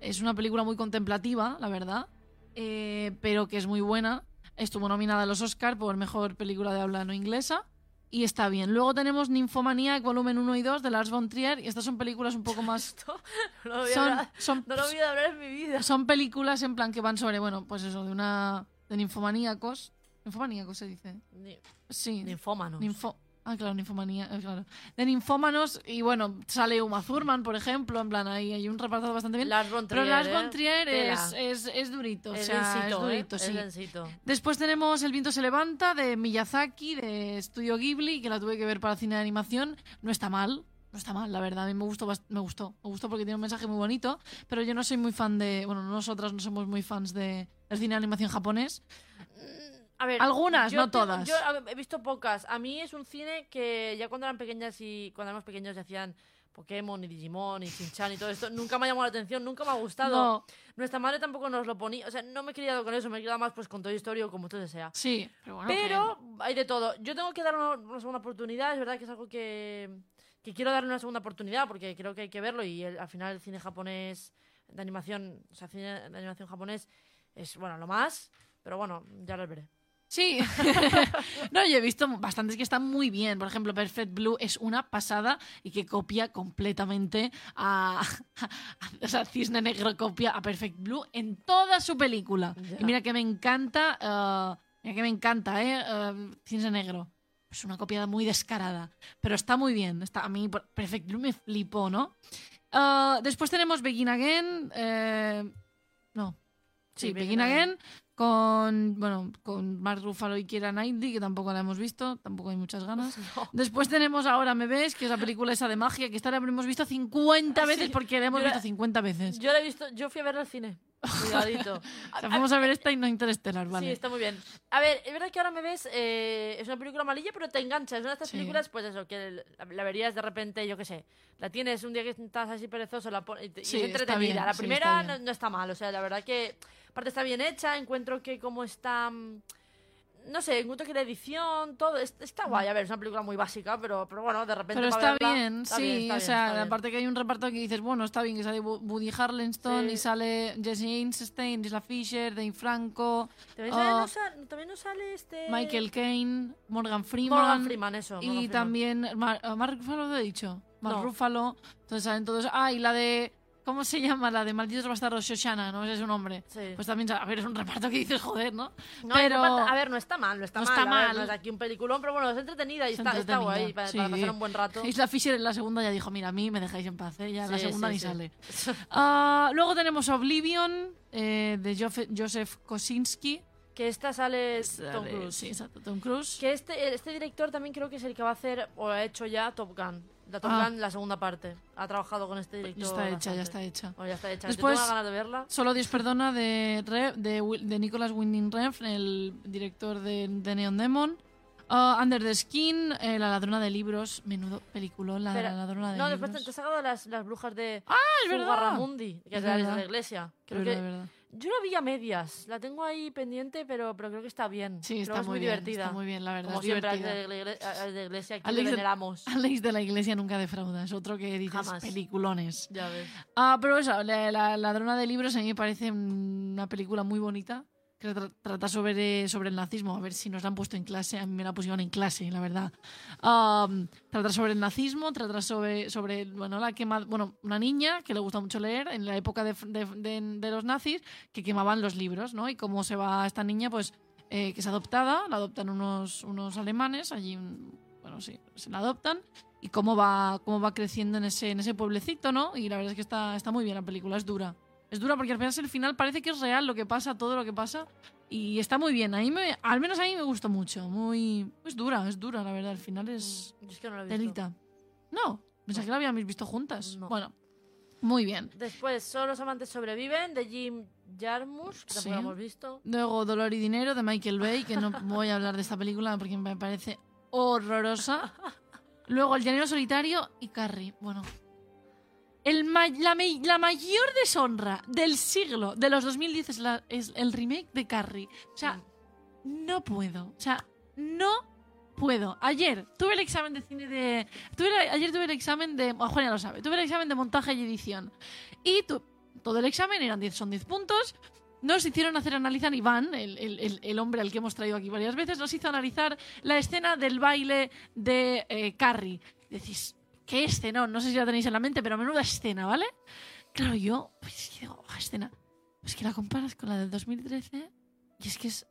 Es una película muy contemplativa, la verdad, eh, pero que es muy buena. Estuvo nominada a los Oscar por Mejor Película de Habla No Inglesa y está bien. Luego tenemos Nymphomaniac, volumen 1 y 2 de Lars von Trier y estas son películas un poco más... Esto no lo voy a son, hablar- son, no lo voy a hablar en mi vida. son películas en plan que van sobre, bueno, pues eso, de una... de ninfomaníacos. Ninfomaníacos se dice. Ni- Sí. Ninfómanos. Ninfo ah, claro, ninfomanía, eh, claro. De ninfómanos, y bueno, sale Uma Thurman, por ejemplo, en plan, ahí hay un reparto bastante bien. Lars von pero Lars ¿eh? von Trier Tela. es, es, es durito, o Es sea, densito, es durito, ¿eh? sí. Densito. Después tenemos El viento se levanta, de Miyazaki, de Estudio Ghibli, que la tuve que ver para cine de animación. No está mal, no está mal, la verdad. A mí me gustó, me gustó. Me gustó porque tiene un mensaje muy bonito, pero yo no soy muy fan de... Bueno, nosotras no somos muy fans de, del cine de animación japonés. A ver, Algunas, no todas. Yo he visto pocas. A mí es un cine que ya cuando eran pequeñas y cuando éramos pequeños y hacían Pokémon y Digimon y Shin-Chan y todo esto, nunca me ha llamado la atención, nunca me ha gustado. No, Nuestra madre tampoco nos lo ponía, o sea, no me he criado con eso, me he criado más pues con Toy Story o como todo sea. sí, pero bueno. Pero hay de todo. Yo tengo que dar una, una segunda oportunidad, es verdad que es algo que, que quiero darle una segunda oportunidad porque creo que hay que verlo y el- al final el cine japonés de animación, o sea, cine de animación japonés es, bueno, lo más, pero bueno, ya lo veré. Sí. no, yo he visto bastantes que están muy bien. Por ejemplo, Perfect Blue es una pasada y que copia completamente a. o sea, Cisne Negro copia a Perfect Blue en toda su película. Y mira que me encanta. eh, mira que me encanta, ¿eh? eh, Cisne Negro. Es una copia muy descarada. Pero está muy bien. Está, a mí, Perfect Blue me flipó, ¿no? Eh, después tenemos Begin Again. eh, no. Sí, Sí, Begin Begin Again. Again con bueno con Mark Ruffalo y Keira Knightley que tampoco la hemos visto tampoco hay muchas ganas No. después tenemos Ahora me ves que es la película esa de magia que esta la hemos visto 50 Ah, veces sí. porque la hemos Yo la- visto 50 veces Yo la he visto, yo fui a verla al cine. Cuidadito. o sea, vamos a ver esta y no Interestelar Sí, vale está muy bien. A ver, es verdad que ahora me ves, eh, es una película malilla, pero te engancha. Es una de estas Sí. películas, pues eso, que la, la verías de repente, yo qué sé. La tienes un día que estás así perezoso la y, te- y Sí, es entretenida. la sí, primera está no, no está mal, o sea, la verdad que aparte está bien hecha. Encuentro que como está. mm, No sé, encuentro que la edición, todo, es- está guay. A ver, es una película muy básica, pero, pero bueno, de repente. pero está verla, bien está sí bien, está o bien, sea aparte que hay un reparto que dices bueno está bien que sale Wo- Woody Harrelson Sí. y sale Jesse Einstein Isla Fisher Dave Franco También sale, no sale- también no sale este. Michael Caine Morgan Freeman Morgan Freeman, eso. Morgan Y Freeman. también Mar, Mark Ruffalo lo he dicho. Mark No. Ruffalo. Entonces salen todos. Ah, y la de. ¿Cómo se llama? La de Malditos Bastardos, Shoshana, ¿no? Ese es su nombre. Sí. Pues también, a ver, es un reparto que dices, joder, ¿no? No, pero. falta- a ver, no está mal, no está No mal. está a ver, mal. no es aquí un peliculón, pero bueno, es entretenida y Es está, está guay para, sí. para pasar un buen rato. Isla Fisher en la segunda ya dijo, mira, a mí me dejáis en paz, ¿eh? Ya en la Sí, segunda sí, ni sí. sale. Ah, luego tenemos Oblivion, eh, de Jofe- Joseph Kosinski. Que esta sale Tom Sale- Cruise. Sí, exacto, Tom Cruise. Que este, este director también creo que es el que va a hacer, o ha hecho ya Top Gun. La Top Ah. Gun, la segunda parte. Ha trabajado con este Ya director. está hecha, ya está hecha. Bueno, ya está hecha. Después- tengo ganas de verla. Solo Dios perdona de, Re- de, de Nicholas Winding Refn, el director de, de Neon Demon. Ah, Under the Skin, eh, La ladrona de libros. Menudo peliculón, la, Espera, la ladrona de No, después te, libros. te has sacado las, las brujas de ¡Ah, es verdad! Zugarramundi, que Es es de la, iglesia. Creo Es que verdad, es verdad. Yo la vi a medias. La tengo ahí pendiente, pero, pero creo que está bien. Sí, Creo está que es muy, muy, bien. divertida. Está muy bien, la verdad. Como es siempre. Alex de, la igle- Alex de Iglesia, aquí Alex veneramos. Alex de la Iglesia nunca defrauda. Es otro que dices Jamás. peliculones. Ya ves. Ah, pero eso, la, la ladrona de libros a mí me parece una película muy bonita trata sobre, sobre el nazismo. A ver si nos la han puesto en clase. A mí me la pusieron en clase, la verdad. Am, trata sobre el nazismo, trata sobre, sobre bueno, la quema, bueno, una niña que le gusta mucho leer en la época de, de- los nazis que quemaban los libros, ¿no? Y cómo se va esta niña, pues, eh, que es adoptada, la adoptan unos, unos alemanes, allí, bueno, sí, se la adoptan y cómo va, cómo va creciendo en ese, en ese pueblecito, ¿no? Y la verdad es que está, está muy bien la película, es dura. Es dura porque al final el final parece que es real lo que pasa, todo lo que pasa. Y está muy bien. A mí me, al menos a mí me gustó mucho. Muy, es dura, es dura, la verdad. Al final es Mm, Yo es que no lo he visto. No, pensé que la habíamos visto juntas. No. Bueno, muy bien. Después, Solo los amantes sobreviven, de Jim Jarmusch, que Sí. hemos visto. Luego Dolor y Dinero de Michael Bay, que no voy a hablar de esta película porque me parece horrorosa. Luego El Llanero Solitario y Carrie. Bueno. El ma- la, la mayor deshonra del siglo, de los 2010, es, la- es el remake de Carrie. O sea, no puedo. O sea, no puedo. Ayer tuve el examen de cine de... Tuve ayer tuve el examen de... bueno, Juan ya lo sabe. Tuve el examen de montaje y edición. Y tu- todo el examen eran 10, son 10 puntos. Nos hicieron hacer analizar Iván, el, el- el- el hombre al que hemos traído aquí varias veces, nos hizo analizar la escena del baile de eh, Carrie. Decís, ¿qué escena? No sé si la tenéis en la mente, pero menuda escena, ¿vale? Claro, yo, pues digo, "Ah, escena. Pues que la comparas con la del 2013 y es que es,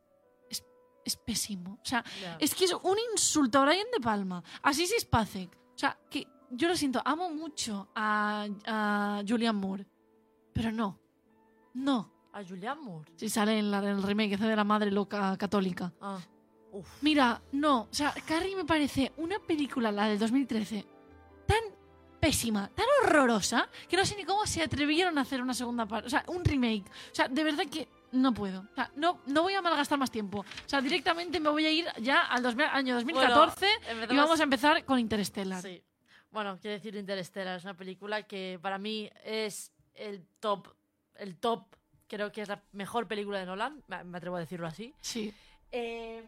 es, es pésimo. O sea, Ya. es que es un insulto a Brian De Palma. Así sí es Pacek. O sea, que yo lo siento, amo mucho a, a Julian Moore. Pero no. No. A Julian Moore. Si sale en, la, en el remake, hace de la madre loca católica. Ah. Uf. Mira, no. O sea, Carrie me parece una película, la del 2013, tan pésima, tan horrorosa, que no sé ni cómo se atrevieron a hacer una segunda parte. O sea, un remake. O sea, de verdad que no puedo. O sea, no, no voy a malgastar más tiempo. O sea, directamente me voy a ir ya al 2000 año 2014 y vamos a empezar con Interstellar. Sí. Bueno, quiero decir Interstellar, es una película que para mí es el top, el top, creo que es la mejor película de Nolan, me me atrevo a decirlo así. Sí. Eh,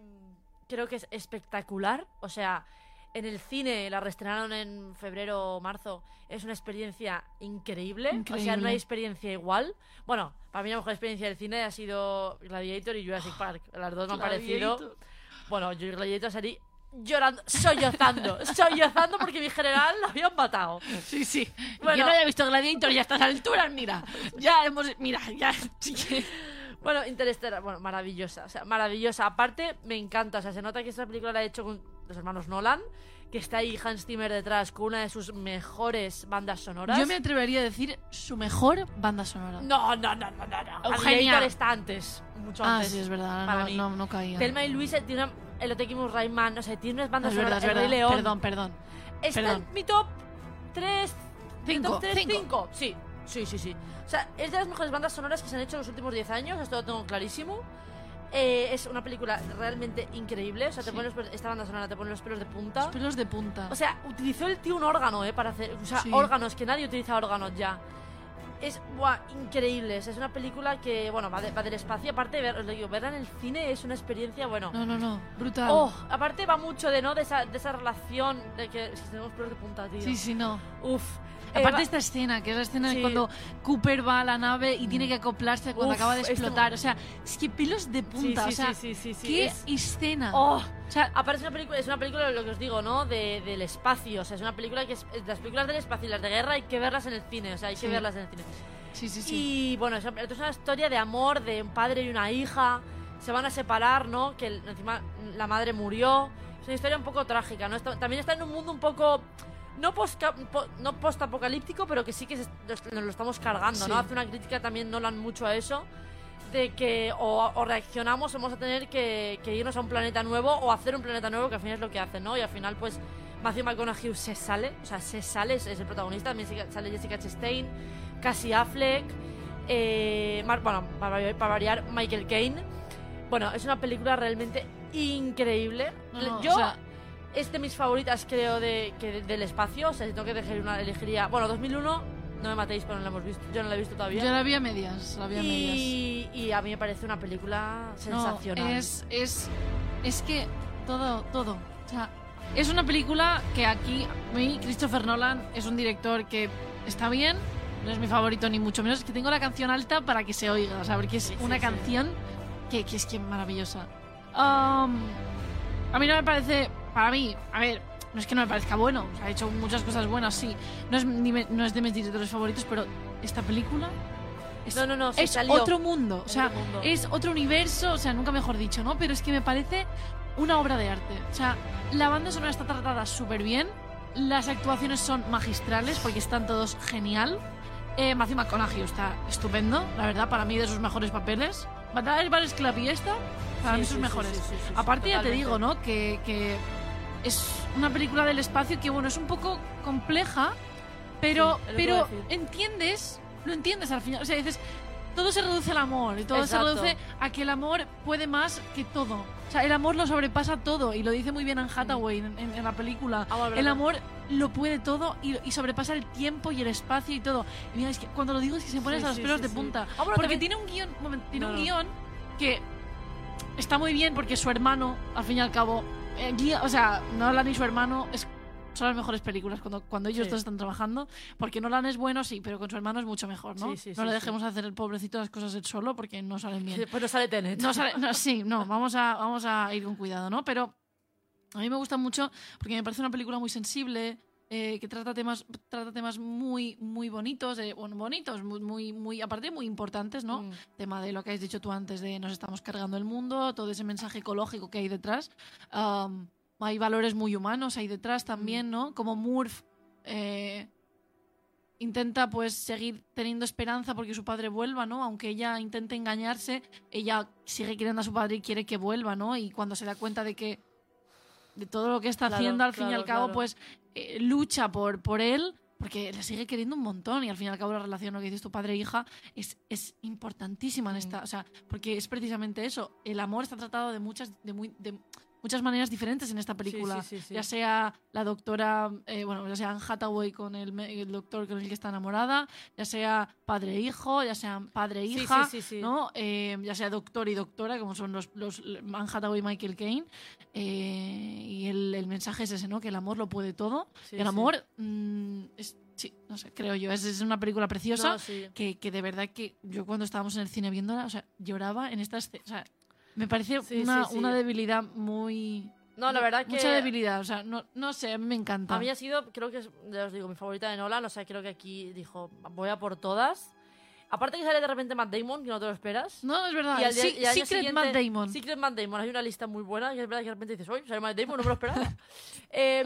creo que es espectacular, o sea, en el cine la reestrenaron en febrero o marzo, es una experiencia increíble, o sea, Increíble. no hay experiencia igual. Bueno, para mí la mejor experiencia del cine ha sido Gladiator y Jurassic Park, las dos me han parecido... Bueno, yo y Gladiator salí llorando, sollozando, sollozando porque mi general lo habían matado. Sí, sí. Bueno. Yo no había visto Gladiator y a estas alturas, mira. Ya hemos. Mira, ya. Bueno, Interstellar, bueno, maravillosa, o sea, maravillosa. Aparte, me encanta, o sea, se nota que esta película la ha hecho con los hermanos Nolan, que está ahí Hans Zimmer detrás con una de sus mejores bandas sonoras. Yo me atrevería a decir su mejor banda sonora. No, no, no, no, no, no. Eugenia. Gladiator está antes, mucho ah, antes. sí, es verdad. para No, mí. no, no caía. Thelma y Luis tiene el Otequimus Rayman, o sea, tiene unas bandas sonoras, verdad. León. Perdón, perdón. Está Perdón. en mi top 3. Cinco, top 3, cinco. 5. Sí, sí, sí, sí. O sea, es de las mejores bandas sonoras que se han hecho en los últimos 10 años, esto lo tengo clarísimo. Eh, es una película realmente increíble. O sea, te Sí. pone los pelos- esta banda sonora te pone los pelos de punta. Los pelos de punta. O sea, utilizó el tío un órgano, ¿eh? Para hacer. O sea, Sí. órganos, que nadie utiliza órganos ya. Es buah, increíble. O sea, es una película que, bueno, va, de- va del espacio. Aparte, ver, os lo digo, verla en el cine es una experiencia, bueno. no, no, no. Brutal. Oh, aparte va mucho de, ¿no? De esa, de esa relación de que. Es que tenemos pelos de punta, tío. Sí, sí, no. Uf. Aparte va- esta escena, que es la escena de Sí. cuando Cooper va a la nave y tiene que acoplarse cuando Uf, acaba de esto- explotar. O sea, es que pelos de punta. sí, o sea, sí, sí, sí, sí, qué es- escena. Oh, O sea, Aparte es una película, es una película lo que os digo, ¿no? De, del espacio. O sea, es una película que es. Las películas del espacio y las de guerra hay que verlas en el cine. O sea, hay que verlas en el cine. sí, sí, sí. Y bueno, es una, es una historia de amor de un padre y una hija. Se van a separar, ¿no? Que encima la madre murió. Es una historia un poco trágica, ¿no? Está- también está en un mundo un poco. No, posca- po- no post-apocalíptico, pero que sí que se- nos, lo estamos cargando, ¿no? Hace una crítica también Nolan mucho a eso. De que o, o reaccionamos, vamos a tener que, que irnos a un planeta nuevo o hacer un planeta nuevo, que al final es lo que hacen, ¿no? Y al final, pues, Matthew McConaughey se sale, o sea, se sale, es, es el protagonista. También sale Jessica Chastain, Cassie Affleck, eh, Mar- bueno, para, variar- para variar, Michael Caine. Bueno, es una película realmente increíble. No, no, Yo, o sea- es de mis favoritas, creo, de, que de- del espacio. O sea, si tengo que elegir una, elegiría. Bueno, 2001, No me matéis, pero no la hemos visto. Yo no la he visto todavía. Yo la vi a medias, la vi a medias. y, a mí me parece una película No, sensacional. es, es, es que todo, todo. O sea, es una película que aquí, a mí, Christopher Nolan es un director que está bien, no es mi favorito ni mucho menos, es que tengo la canción alta para que se oiga, o sea, porque es Sí, una sí. canción que, que es que maravillosa. Um, a mí no me parece, para mí, a ver, no es que no me parezca bueno, o sea, ha hecho muchas cosas buenas, sí. No es, ni me- no es de mis directores favoritos, pero esta película es, No, no, no, es salió. otro mundo, o sea, Otro mundo. es otro universo, o sea, nunca mejor dicho, ¿no? Pero es que me parece una obra de arte. O sea, la banda sonora está tratada súper bien, las actuaciones son magistrales porque están todos genial. Eh, Matthew McConaughey está estupendo, la verdad, para mí de sus mejores papeles. Batalla y esta, para Sí, mí sus sí, mejores. sí, Aparte, ya te digo, ¿no? Que, que es una película del espacio que, bueno, es un poco compleja, pero, Sí, pero a entiendes, lo entiendes al final. O sea, dices, todo se reduce al amor y todo Exacto. se reduce a que el amor puede más que todo. O sea, el amor lo sobrepasa todo y lo dice muy bien Anne Hathaway en, en- en la película. Amor, el amor lo puede todo y, y sobrepasa el tiempo y el espacio y todo. Y mira, es que cuando lo digo es que se ponen Sí, los sí, pelos sí, de punta. Ah, bueno, porque también- tiene un guion, un momento, tiene No, un guion que está muy bien porque su hermano, al fin y al cabo, eh, guía- o sea, Nolan y su hermano es, son las mejores películas cuando, cuando ellos Sí. dos están trabajando. Porque Nolan es bueno, sí, pero con su hermano es mucho mejor, ¿no? Sí, sí, no le dejemos hacer el pobrecito las cosas él solo porque no salen bien. Después no sale Tenet. No sale- no, sí, no, vamos a, vamos a ir con cuidado, ¿no? Pero a mí me gusta mucho porque me parece una película muy sensible, eh, que trata temas, trata temas muy, muy bonitos, eh, bueno, bonitos, muy, muy, muy, aparte muy importantes, ¿no? Mm. Tema de lo que has dicho tú antes, de nos estamos cargando el mundo, todo ese mensaje ecológico que hay detrás. Hay valores muy humanos ahí detrás también, ¿no? Como Murph eh, intenta pues seguir teniendo esperanza porque su padre vuelva, ¿no? Aunque ella intente engañarse, ella sigue queriendo a su padre y quiere que vuelva, ¿no? Y cuando se da cuenta de que de todo lo que está Claro, haciendo al fin y al cabo, claro. pues eh, lucha por, por él porque le sigue queriendo un montón y al fin y al cabo la relación, lo que dices tu padre e hija, es, es importantísima en Mm. esta, o sea, porque es precisamente eso, el amor está tratado de muchas, de muy, de muchas maneras diferentes en esta película, sí, sí, sí. ya sea la doctora, eh, bueno, ya sea Anne Hathaway con el, el doctor con el que está enamorada, ya sea padre-hijo, ya sea padre-hija, sí. ¿no? Eh, ya sea doctor y doctora, como son los, los Anne Hathaway y Michael Caine, eh, y el, el mensaje es ese, ¿no? Que el amor lo puede todo, el amor mm, es, sí, no sé, creo yo, es, es una película preciosa No, sí. que, que de verdad que yo cuando estábamos en el cine viéndola, o sea, lloraba en esta escena, o sea, me parece Sí, una, sí, una debilidad muy... No, la verdad que. Mucha debilidad, o sea, no, no sé, me encanta. A mí ha sido, creo que es, ya os digo, mi favorita de Nolan. O sea, creo que aquí dijo, voy a por todas. Aparte que sale de repente Matt Damon, que no te lo esperas. No, es verdad. Y al Sí- y al Secret Matt Damon. Secret Matt Damon. Hay una lista muy buena y es verdad que de repente dices, uy, sale Matt Damon, no me lo esperaba. Eh,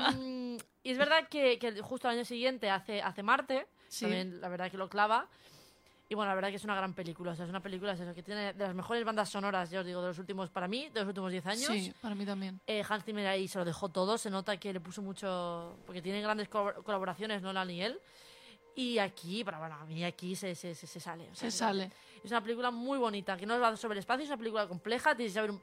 y es verdad que, que justo al año siguiente hace, hace Marte. Sí. También, la verdad que lo clava. Y bueno, la verdad que es una gran película. O sea, es una película es eso, que tiene de las mejores bandas sonoras, ya os digo, de los últimos, para mí, de los últimos 10 años. Sí, para mí también. Eh, Hans Zimmer ahí se lo dejó todo, se nota que le puso mucho, porque tiene grandes colabor- colaboraciones Nolan y él. Y aquí, pero bueno, a mí aquí se, se, se, se sale. o sea, Se sale. Es una película muy bonita, que no va sobre el espacio, es una película compleja, tienes que saber un-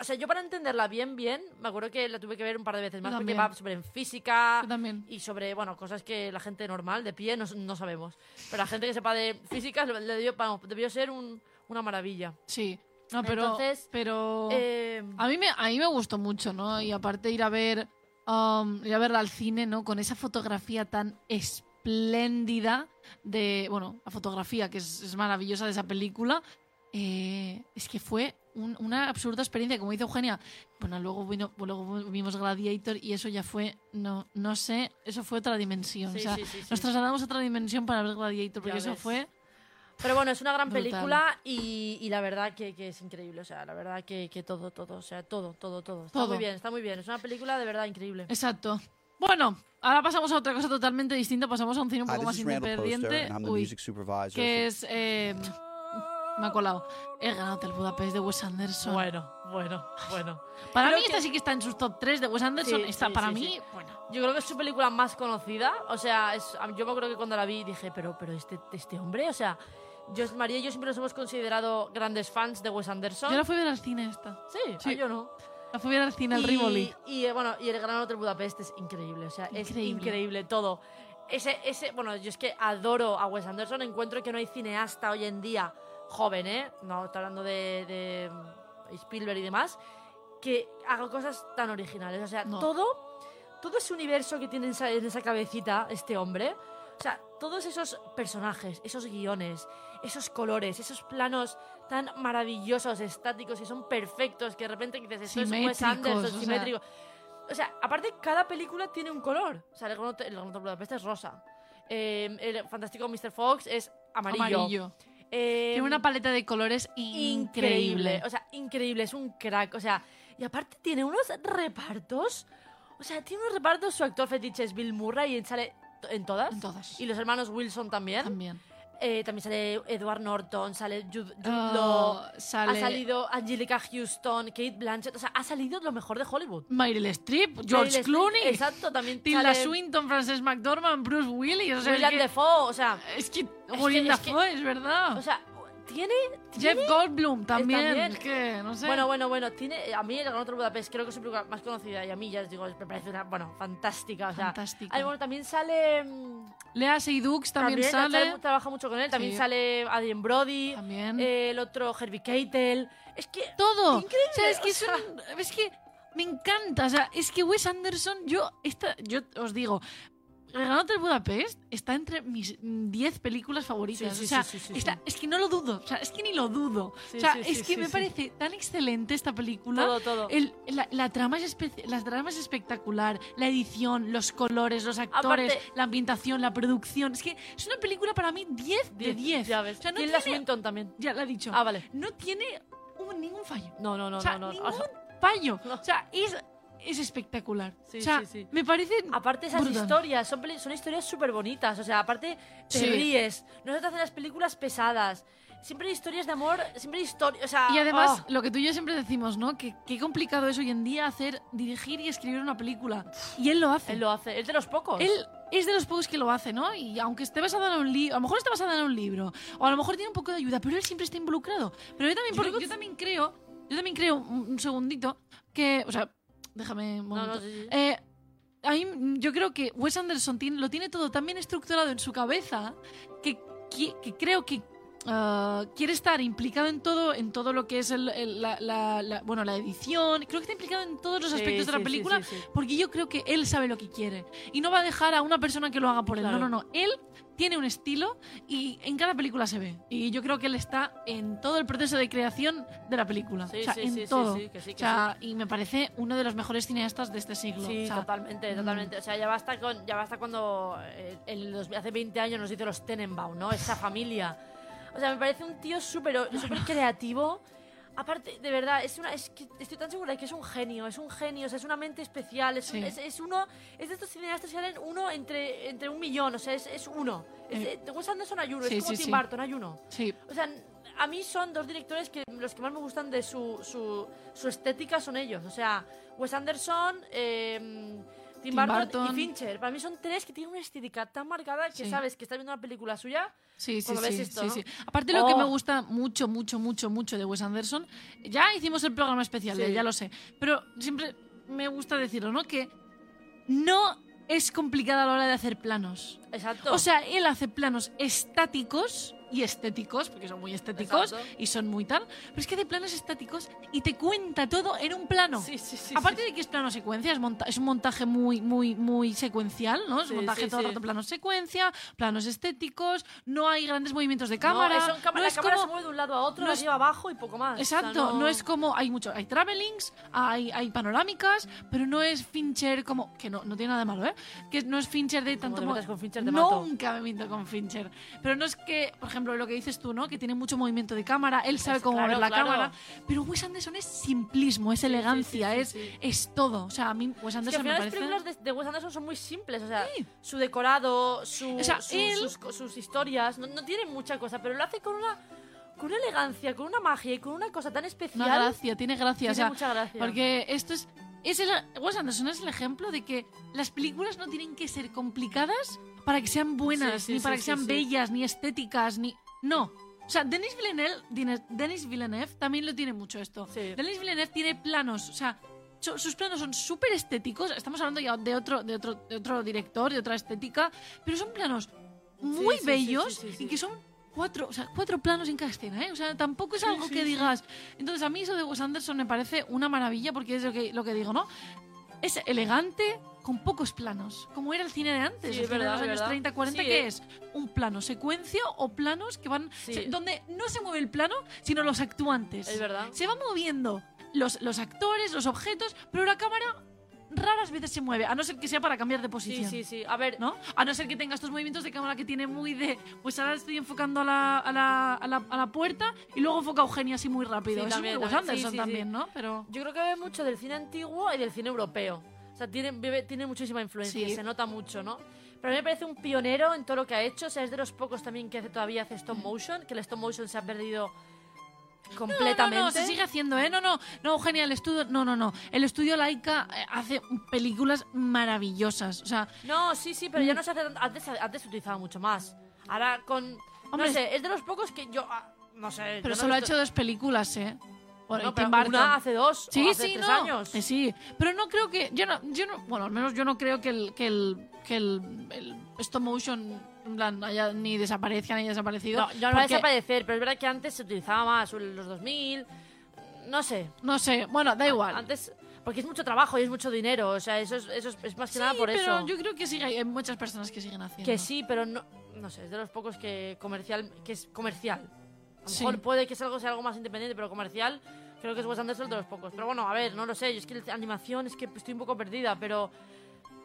O sea, yo para entenderla bien, bien, me acuerdo que la tuve que ver un par de veces más, porque va sobre física y sobre, bueno, cosas que la gente normal, de pie, no, no sabemos. Pero la gente que sepa de física le, dio- vamos, debió ser un- una maravilla. Sí. No, pero... Entonces, pero... Eh, A mí, me, a mí me gustó mucho, ¿no? Y aparte ir a ver um, ir a verla al cine, ¿no? Con esa fotografía tan espléndida de... Bueno, la fotografía que es, es maravillosa de esa película. Eh, es que fue un- una absurda experiencia, como dice Eugenia. Bueno, luego, vino, luego vimos Gladiator y eso ya fue... No, no sé, eso fue otra dimensión. Sí, o sea, sí, sí, sí. nos trasladamos a otra dimensión para ver Gladiator, porque Ya eso ves. fue... Pero bueno, es una gran Brutal. película y, y la verdad que, que es increíble. O sea, la verdad que, que todo, todo, o sea, todo, todo, todo. Está Todo. muy bien, está muy bien. Es una película de verdad increíble. Exacto. Bueno, ahora pasamos a otra cosa totalmente distinta. Pasamos a un cine un poco más independiente. and I'm the Uy, music supervisor. que es. eh, me ha colado. El Gran Hotel Budapest de Wes Anderson. Bueno, bueno, bueno. para creo mí, que- esta sí que está en sus top 3 de Wes Anderson. Sí, Está sí, para sí, mí, bueno. Yo creo que es su película más conocida. O sea, es, yo me acuerdo que cuando la vi dije, pero, pero este, este hombre, o sea, yo, María y yo siempre nos hemos considerado grandes fans de Wes Anderson. Yo la fui a ver al cine esta. Sí, Sí. ah, yo no. La fui a ver al cine, al Rivoli. Y eh, bueno, y el Gran Hotel Budapest es increíble, o sea, es Increíble. increíble todo. ese, ese, bueno, yo es que adoro a Wes Anderson, encuentro que no hay cineasta hoy en día joven, ¿eh? No estoy hablando de, de Spielberg y demás, que haga cosas tan originales. O sea, No. todo, todo ese universo que tiene en esa, en esa cabecita este hombre, o sea, todos esos personajes, esos guiones, esos colores, esos planos tan maravillosos, estáticos, y son perfectos, que de repente dices, esto es Wes Anderson, o sea. simétrico. O sea, aparte, cada película tiene un color. O sea, el Gran Budapest es rosa. Eh, el fantástico Mr. Fox es amarillo. Amarillo. Eh, Tiene una paleta de colores increíble. increíble. O sea, increíble, es un crack. O sea, y aparte tiene unos repartos. O sea, tiene unos repartos. Su actor fetiche es Bill Murray y sale en todas. En todas. Y los hermanos Wilson también. También. Eh, también sale Edward Norton, sale Jude, Jude Law, sale- Ha salido Angelica Houston, Kate Blanchett. O sea, ha salido lo mejor de Hollywood. Meryl Streep, George Meryl Streep, Clooney, Exacto, también Tilda sale Swinton, Frances McDormand, Bruce Willis. O sea, William es que, Defoe. O sea, es que, William es que- Dafoe, es verdad. o sea, tiene... Jeff Goldblum también. también. Es que, no sé. Bueno, bueno, bueno, tiene, a mí el Gran Hotel Budapest creo que es su película más conocida y a mí ya os digo, me parece una, bueno, fantástica. O sea, Fantástica. Ay, bueno, también sale... mm, Lea Seydoux también, también sale. trabaja mucho con él, también Sí. sale Adrien Brody, También. eh, el otro Herbie Keitel. Es que... Todo. Increíble, o sea, es que o es, un- es que me encanta. O sea, es que Wes Anderson, yo, esta, yo os digo, El Gran Hotel Budapest está entre mis 10 películas favoritas. Sí, sí, o sea, sí, está- es que no lo dudo. O sea, es que ni lo dudo. O sea, es que me parece tan excelente esta película. Todo, todo. El- la, la trama es la trama es espectacular, la edición, los colores, los actores, Aparte- la ambientación, la producción. Es que es una película para mí 10 de 10. Ya ves. O sea, no tiene, Swinton también. ya lo he dicho. Ah, vale. No tiene un- ningún fallo. No, no, no, o sea, no, no. ningún fallo. No. O sea, es, es espectacular. Sí, o sea, sí, sí. me parece. Aparte esas brutal. historias, son, son historias súper bonitas. O sea, aparte te ríes. No se hacen las películas pesadas. Siempre hay historias de amor, siempre hay historias. O sea, Y además, oh. lo que tú y yo siempre decimos, ¿no? Que qué complicado es hoy en día hacer, dirigir y escribir una película. Y él lo hace. él lo hace. Él de los pocos. Él es de los pocos que lo hace, ¿no? Y aunque esté basado en un libro, a lo mejor está basada en un libro, o a lo mejor tiene un poco de ayuda, pero él siempre está involucrado. Pero yo también, Yo que yo también creo, yo también creo, un, un segundito, que, o sea, déjame un No, no, momento. sí, sí. Eh, a mí, yo creo que Wes Anderson tiene- lo tiene todo tan bien estructurado en su cabeza que, que, que creo que ah, quiere estar implicado en todo, en todo lo que es el- el- la, la- la- bueno, la edición. Creo que está implicado en todos los Sí, aspectos de la sí, sí, película sí, sí. porque yo creo que él sabe lo que quiere y no va a dejar a una persona que lo haga por él. Claro. No, no, no. Él tiene un estilo y en cada película se ve. Y yo creo que él está en todo el proceso de creación de la película. Sí, o sea, sí, en sí, sí, todo. sí, sí, y me parece uno de los mejores cineastas de este siglo. Sí, O sea, totalmente, mm. totalmente. O sea, ya basta con, ya basta cuando eh, en los- hace 20 años nos hizo los Tenenbaum, ¿no? Esa familia. O sea, me parece un tío súper súper creativo. Aparte, de verdad, es una, es que estoy tan segura de que es un genio, es un genio, o sea, es una mente especial, es, Sí. es, es uno, es de estos cineastas que salen uno entre, entre un millón, o sea, es, es uno. Es de, de Wes Anderson hay uno, Sí, es como sí, Tim. Burton, hay uno. Sí. O sea, a mí son dos directores que los que más me gustan de su, su, su estética son ellos. O sea, Wes Anderson, eh, Tim, Tim Burton, Burton. y Fincher. Para mí son tres que tienen una estética tan marcada que Sí. sabes que estás viendo una película suya. Sí, sí, sí, ves esto, sí, ¿no? sí. Aparte lo que me gusta mucho, mucho, mucho, mucho de Wes Anderson, ya hicimos el programa especial, de él, ya lo sé, pero siempre me gusta decirlo, ¿no? Que no es complicada a la hora de hacer planos. Exacto. O sea, él hace planos estáticos y estéticos, porque son muy estéticos Exacto. y son muy tal, pero es que hace planos estáticos y te cuenta todo en un plano. sí, sí, sí. Aparte de que es plano secuencia, es, monta- es un montaje muy, muy, muy secuencial, ¿no? Es un montaje todo el rato plano secuencia, planos estéticos, no hay grandes movimientos de No, cámara. eso en cámara- no la es cámara como- se mueve de un lado a otro, no es- arriba abajo y poco más. O sea, Exacto, no... es como hay mucho, hay travelings, hay, hay panorámicas, pero no es Fincher como que no, no tiene nada de malo, ¿eh? Que no es Fincher de tanto te con Fincher, te mato. Nunca me miento con Fincher, pero no es que, por ejemplo, lo que dices tú, ¿no? Que tiene mucho movimiento de cámara, él sabe Es- cómo claro, mover la claro. cámara, pero Wes Anderson es simplismo, es elegancia, sí, sí, es sí. es todo, o sea, a mí Wes Es que Anderson me final las parece películas de, de Wes Anderson son muy simples, o sea, su decorado, su, O sea, su- él- sus, historias, no, no tienen mucha cosa, pero lo hace con una, con una elegancia, con una magia y con una cosa tan especial. Una gracia, tiene gracia. Tiene o sea, mucha gracia. Porque esto es. Es el, Wes Anderson es el ejemplo de que las películas no tienen que ser complicadas para que sean buenas, Sí, sí, ni sí, para que sean bellas, ni estéticas, ni. No. O sea, Denis Villeneuve, Denis- Villeneuve también lo tiene mucho esto. Denis Villeneuve tiene planos, o sea, sus planos son súper estéticos. Estamos hablando ya de otro, de, otro, de otro director, de otra estética, pero son planos muy bellos y que son cuatro, o sea, cuatro planos en cada escena, ¿eh? O sea, tampoco es algo sí, que sí. digas. Entonces, a mí eso de Wes Anderson me parece una maravilla porque es lo que, lo que digo, ¿no? Es elegante con pocos planos, como era el cine de antes, Sí, el cine verdad, de los años verdad. 30, 40, Sí, que eh. es un plano secuencia o planos que van Sí. se- donde no se mueve el plano, sino los actuantes. Es verdad. Se van moviendo los, los actores, los objetos, pero la cámara raras veces se mueve, a no ser que sea para cambiar de Sí, posición. sí, sí. A ver, ¿no? A no ser que tenga estos movimientos de cámara que tiene muy de. Pues ahora estoy enfocando a la, a la, a la, a la puerta y luego enfoca a Eugenia así muy rápido. Sí, Eso también, es muy también. Sí, Anderson sí, sí. también, ¿no? Pero. yo creo que ve mucho del cine antiguo y del cine europeo. O sea, tiene, bebe- tiene muchísima influencia, Sí. se nota mucho, ¿no? Pero a mí me parece un pionero en todo lo que ha hecho. O sea, es de los pocos también que hace, todavía hace stop motion, que el stop motion se ha perdido completamente. No, no, no, se sigue haciendo, ¿eh? No, no, no, Eugenia, el estudio. No, no, no. El estudio Laika eh, hace películas maravillosas. O sea, No, sí, sí, pero ya no se hace tanto. Antes, antes se utilizaba mucho más. Ahora con. Hombre, no sé, es de los pocos que yo. ah, no sé. pero no solo ha hecho dos películas, ¿eh? Bueno, pero una hace dos. Sí, o hace sí, tres no. años. Eh, sí, pero no creo que. Yo no, yo no. Bueno, al menos yo no creo que el, que el, que el, el stop motion en plan, haya ni desaparezca ni haya desaparecido. No, ya no va a porque- desaparecer, pero es verdad que antes se utilizaba más, los 2000. No sé. No sé, bueno, da igual. Antes. Porque es mucho trabajo y es mucho dinero. O sea, eso es, eso es, es más que nada por pero eso. yo creo que sí, hay muchas personas que siguen haciendo. Que sí, pero no. No sé, es de los pocos que comercial. que es comercial. A lo Sí. mejor puede que sea algo, sea algo más independiente, pero comercial. Creo que es Wes Anderson de los pocos. Pero bueno, a ver, no lo sé. Yo es que la animación es que estoy un poco perdida, pero.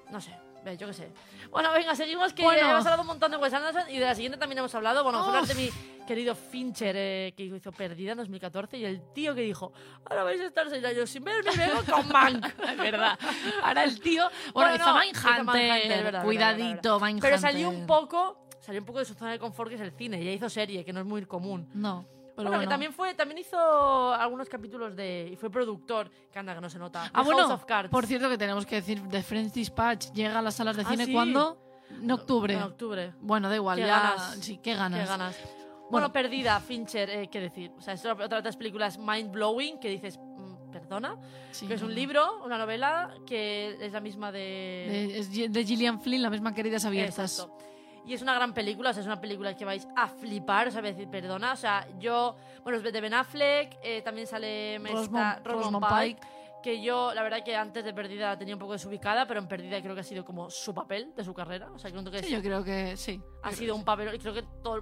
No sé. Ve, yo qué sé. Bueno, venga, seguimos que Bueno. hemos hablado un montón de Wes Anderson y de la siguiente también hemos hablado. Bueno, vamos a hablar de Uf. mi querido Fincher, eh, que hizo Perdida en 2014, y el tío que dijo, ahora vais a estar seis años sin verme y vengo con Mank. Es verdad. Ahora el tío. Bueno, hizo Mindhunter. Cuidadito. Mindhunter. Pero salió un poco, salió un poco de su zona de confort, que es el cine. Ya hizo serie, que no es muy común. No. Pero bueno, bueno, que también fue, también hizo algunos capítulos de. y fue productor, que anda, que no se nota. Ah, bueno, House of Cards. por cierto que tenemos que decir, The French Dispatch llega a las salas de Ah, cine sí. ¿cuándo? En octubre. En octubre. Bueno, da igual, Qué ya. ganas. Sí, qué ganas. Qué ganas. Bueno, Bueno. perdida, Fincher, eh, qué decir. O sea, es otra de las películas mind blowing que dices, mm, perdona. Sí, que es un libro, una novela, que es la misma de. De, es de Gillian Flynn, la misma Queridas Abiertas. Exacto. Y es una gran película, o sea, es una película que vais a flipar, o sea, voy a decir, perdona, o sea, yo, bueno, es de Ben Affleck, eh, también sale Rosamund- Rosamund Pike, que yo, la verdad que antes de Perdida la tenía un poco desubicada, pero en Perdida creo que ha sido como su papel de su carrera, o sea, creo que Sí, yo creo que sí. ha sido un papel, y creo que todo,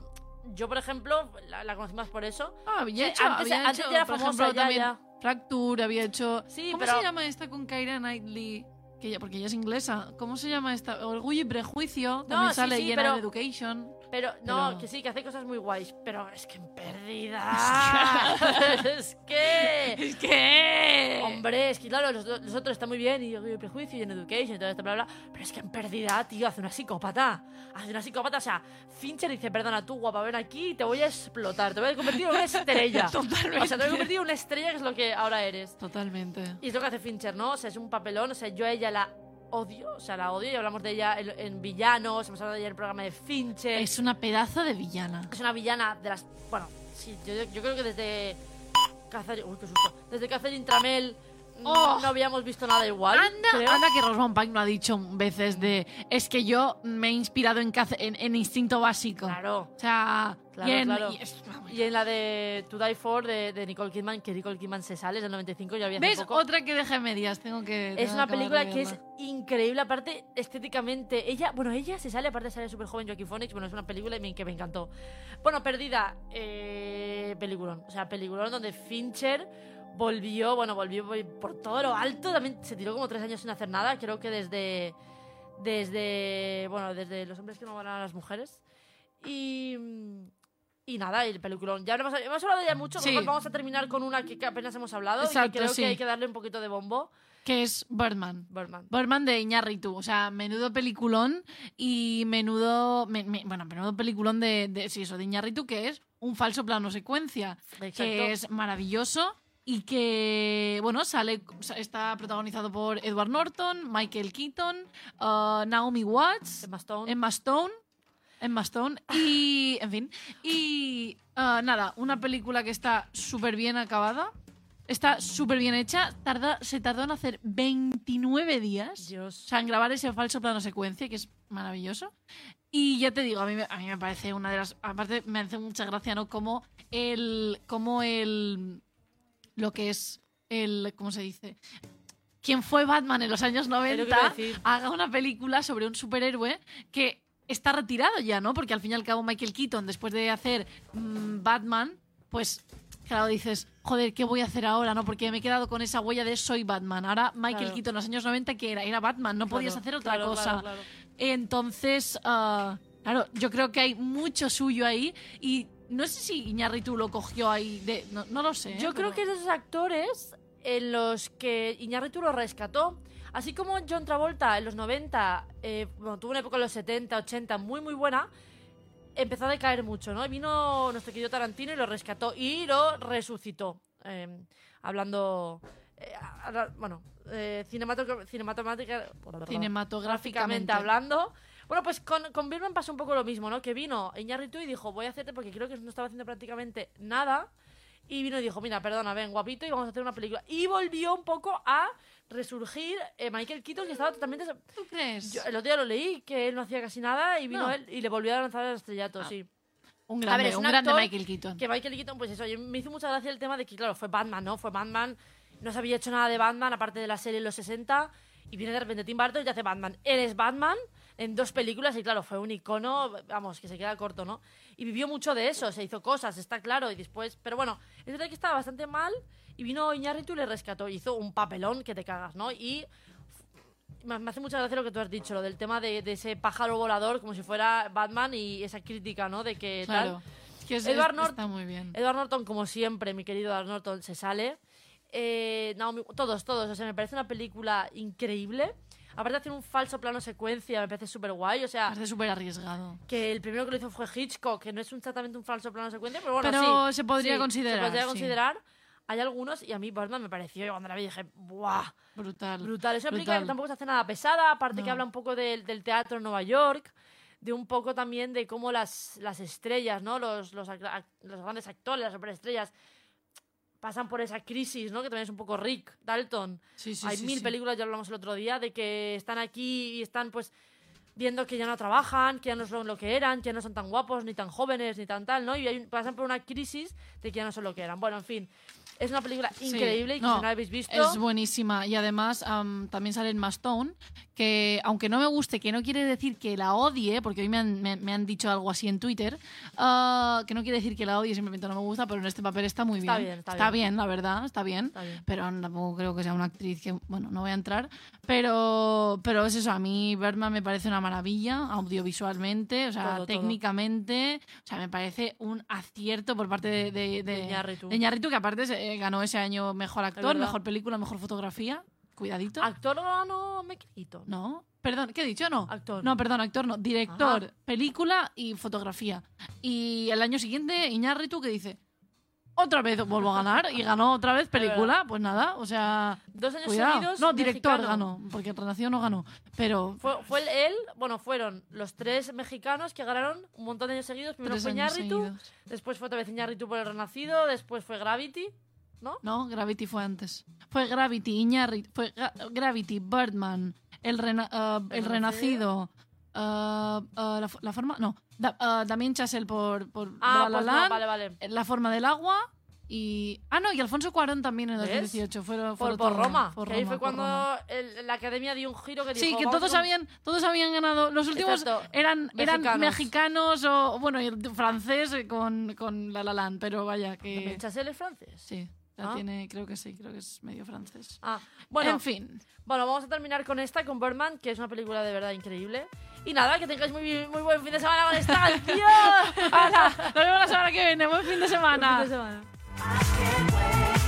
yo por ejemplo, la, la conocí más por eso. Ah, había hecho, antes- había antes hecho, ya era famosa, ejemplo, ya, también ya. Fracture, había hecho... Sí, ¿Cómo pero- se llama esta con Keira Knightley? Que ella, porque ella es inglesa. ¿Cómo se llama esta? Orgullo y Prejuicio. También sí, sale sí, pero- de Education. Pero, no, Pero- que sí, que hace cosas muy guays, pero es que en Perdida... es que... Es que... Hombre, es que claro, los, los otros están muy bien, y Orgullo y Prejuicio, y en Education, y todo esto, bla, bla, pero es que en Perdida, tío, hace una psicópata. Hace una psicópata, o sea, Fincher dice, perdona, tú, guapa, ven aquí y te voy a explotar, te voy a convertir en una estrella. Totalmente. O sea, te voy a convertir en una estrella, que es lo que ahora eres. Totalmente. Y es lo que hace Fincher, ¿no? O sea, es un papelón, o sea, yo a ella la odio, o sea, la odio, y hablamos de ella en, en Villanos, hemos hablado de ella en el programa de Fincher. Es una pedazo de villana. Es una villana de las. Bueno, sí, yo, yo creo que desde. Catherine. Uy, qué susto. Desde Catherine Tramel. Oh. No habíamos visto nada igual. Anda, que Rosamund Pike no ha dicho veces de es que yo me he inspirado en, en, en Instinto Básico. Claro. O sea, Claro, y en- claro. y es- Y en la de To Die For de, de Nicole Kidman, que Nicole Kidman se sale, es del 95, yo había hace ¿Ves? poco. Otra que deja medias, tengo que... Es tengo una que película que es increíble, aparte estéticamente. Ella, bueno, ella se sale, aparte sale súper joven Joaquin Phoenix. Bueno, es una película que me encantó. Bueno, Perdida, eh, peliculón. O sea, peliculón donde Fincher volvió, bueno, volvió por todo lo alto. También se tiró como tres años sin hacer nada. Creo que desde, desde, bueno, desde Los hombres que no van a las mujeres. Y... Y nada, el peliculón. Ya hemos, hemos hablado ya mucho, Sí. vamos a terminar con una que, que apenas hemos hablado. y que creo sí. que hay que darle un poquito de bombo. Que es Birdman. Birdman. Birdman de Iñárritu, o sea, menudo peliculón y menudo, me- me- bueno, menudo peliculón de, de, sí, eso, de Iñárritu, que es un falso plano secuencia, Exacto. que es maravilloso y que, bueno, sale, está protagonizado por Edward Norton, Michael Keaton, uh, Naomi Watts, Emma Stone. Emma Stone, Emma Stone y, en fin, y uh, nada, una película que está súper bien acabada. Está súper bien hecha. Tarda, se tardó en hacer 29 días. Dios. O sea, en grabar ese falso plano secuencia, que es maravilloso. Y ya te digo, a mí, a mí me parece una de las... Aparte, me hace mucha gracia, ¿no? Como el... Como el... Lo que es el... ¿Cómo se dice? Quien fue Batman en los años Es lo que 90 iba a decir. haga una película sobre un superhéroe que está retirado ya, ¿no? Porque al fin y al cabo Michael Keaton, después de hacer mm, Batman, pues claro, dices, joder, ¿qué voy a hacer ahora? ¿No? Porque me he quedado con esa huella de soy Batman. Ahora Michael Claro. Keaton en los años 90 que era, era Batman, no podías hacer otra claro, cosa. Entonces, ah, claro, yo creo que hay mucho suyo ahí y no sé si Iñárritu lo cogió ahí de... No, no lo sé. Yo ¿eh? creo pero- que es de esos actores en los que Iñárritu lo rescató. Así como John Travolta en los 90, eh, bueno, tuvo una época en los 70, 80 muy, muy buena, empezó a decaer mucho, ¿no? Y vino nuestro querido Tarantino y lo rescató y lo resucitó. eh, hablando, eh, bueno, Cinematográficamente. hablando. Bueno, pues con, con Birdman pasó un poco lo mismo, ¿no? Que vino Iñárritu y dijo, voy a hacerte porque creo que no estaba haciendo prácticamente nada. Y vino y dijo, mira, perdona, ven, guapito, y vamos a hacer una película. Y volvió un poco a resurgir eh, Michael Keaton, que estaba totalmente... ¿Tú crees? Yo el otro día lo leí, que él no hacía casi nada, y vino No. él y le volvió a lanzar el estrellato, Ah. sí. un A grande, ver, es un un grande Michael Keaton. Que Michael Keaton, pues eso, me hizo mucha gracia el tema de que, claro, fue Batman, ¿no? Fue Batman, no se había hecho nada de Batman, aparte de la serie en los 60, y viene de repente Tim Burton y te hace Batman. Él es Batman en dos películas, y claro, fue un icono, vamos, que se queda corto, ¿no? Y vivió mucho de eso, se hizo cosas, está claro, y después, pero bueno, es verdad que estaba bastante mal, y vino Iñárritu y le rescató, hizo un papelón que te cagas, ¿no? Y me hace mucha gracia lo que tú has dicho, lo del tema de, de ese pájaro volador, como si fuera Batman, y esa crítica, ¿no? De que tal. Claro. Es que es- Edward Norton- está muy bien. Edward Norton, como siempre, mi querido Edward Norton, se sale. Eh, Naomi- todos, todos. O sea, me parece una película increíble. Aparte de hacer un falso plano secuencia, me parece súper guay. O sea, Parece súper arriesgado. que el primero que lo hizo fue Hitchcock, que no es exactamente un falso plano secuencia, pero bueno, Pero sí, se podría sí, considerar, Se podría sí. considerar. Hay algunos, y a mí Batman me pareció, y cuando la vi dije, ¡buah! Brutal. Brutal. Es una película que tampoco se hace nada pesada, aparte que No. habla un poco del, del teatro en Nueva York, de un poco también de cómo las, las estrellas, ¿no? Los, los, los grandes actores, las superestrellas, pasan por esa crisis, ¿no? Que también es un poco Rick Dalton. Sí, sí, Hay sí, mil películas, ya hablamos el otro día, de que están aquí y están pues viendo que ya no trabajan, que ya no son lo que eran, que ya no son tan guapos, ni tan jóvenes, ni tan tal, ¿no? Y hay- pasan por una crisis de que ya no son lo que eran. Bueno, en fin, es una película Sí. increíble y que No, si no la habéis visto... Es buenísima. Y además am, también sale en Mastone, que aunque no me guste, que no quiere decir que la odie, porque hoy me han, me, me han dicho algo así en Twitter, ah, que no quiere decir que la odie, simplemente no me gusta, pero en este papel está muy Está bien. bien, está bien. la verdad, está bien. Está bien. Pero tampoco creo que sea una actriz que, bueno, no voy a entrar. Pero, pero es eso, a mí Birdman me parece una maravilla, audiovisualmente, o sea, Todo, todo. técnicamente, o sea, me parece un acierto por parte de, de, de, De Iñárritu. de Iñárritu, que aparte se- eh, ganó ese año mejor actor, mejor película, mejor fotografía. Cuidadito. Actor ganó Michael Keaton. No, perdón, ¿qué he dicho? No. Actor. No, perdón, actor no. Director, Ajá. película y fotografía. Y el año siguiente, Iñárritu que dice, otra vez vuelvo a ganar y ganó otra vez película. Pues nada, o sea, Dos años cuidado. seguidos. No, director mexicano. ganó, porque el Renacido no ganó. Pero Fue, fue él, bueno, fueron los tres mexicanos que ganaron un montón de años seguidos. Primero tres fue Iñárritu, seguidos. después fue otra vez Iñárritu por el Renacido, después fue Gravity, ¿no? No, Gravity fue antes. Fue Gravity, Iñárritu, fue Ga- Gravity, Birdman, El, rena- ah, el Renacido, ah, ah, la, fo- la forma... No, Da- ah, Damien Chazelle por, por Ah, pues no, Land, vale, vale. La forma del agua y... Ah, no, y Alfonso Cuarón también en ¿Ves? 2018. Fueron, Por, fueron por todo- Roma, por que ahí Roma, fue por cuando Roma. el- la academia dio un giro que dijo... Sí, que "Vamos a todos hacer un-". habían, todos habían ganado. Los últimos Exacto. eran, eran Mexicanos. mexicanos o, bueno, y francés con, con La La Land, pero vaya que... ¿Chazelle es francés? Sí, la Ah. tiene, creo que sí, creo que es medio francés. Ah, bueno, en fin. bueno, vamos a terminar con esta, con Birdman, que es una película de verdad increíble. Y nada, que tengáis muy, muy buen fin de semana con esta. Hala, nos vemos la semana que viene. Buen fin de semana. Buen fin de semana.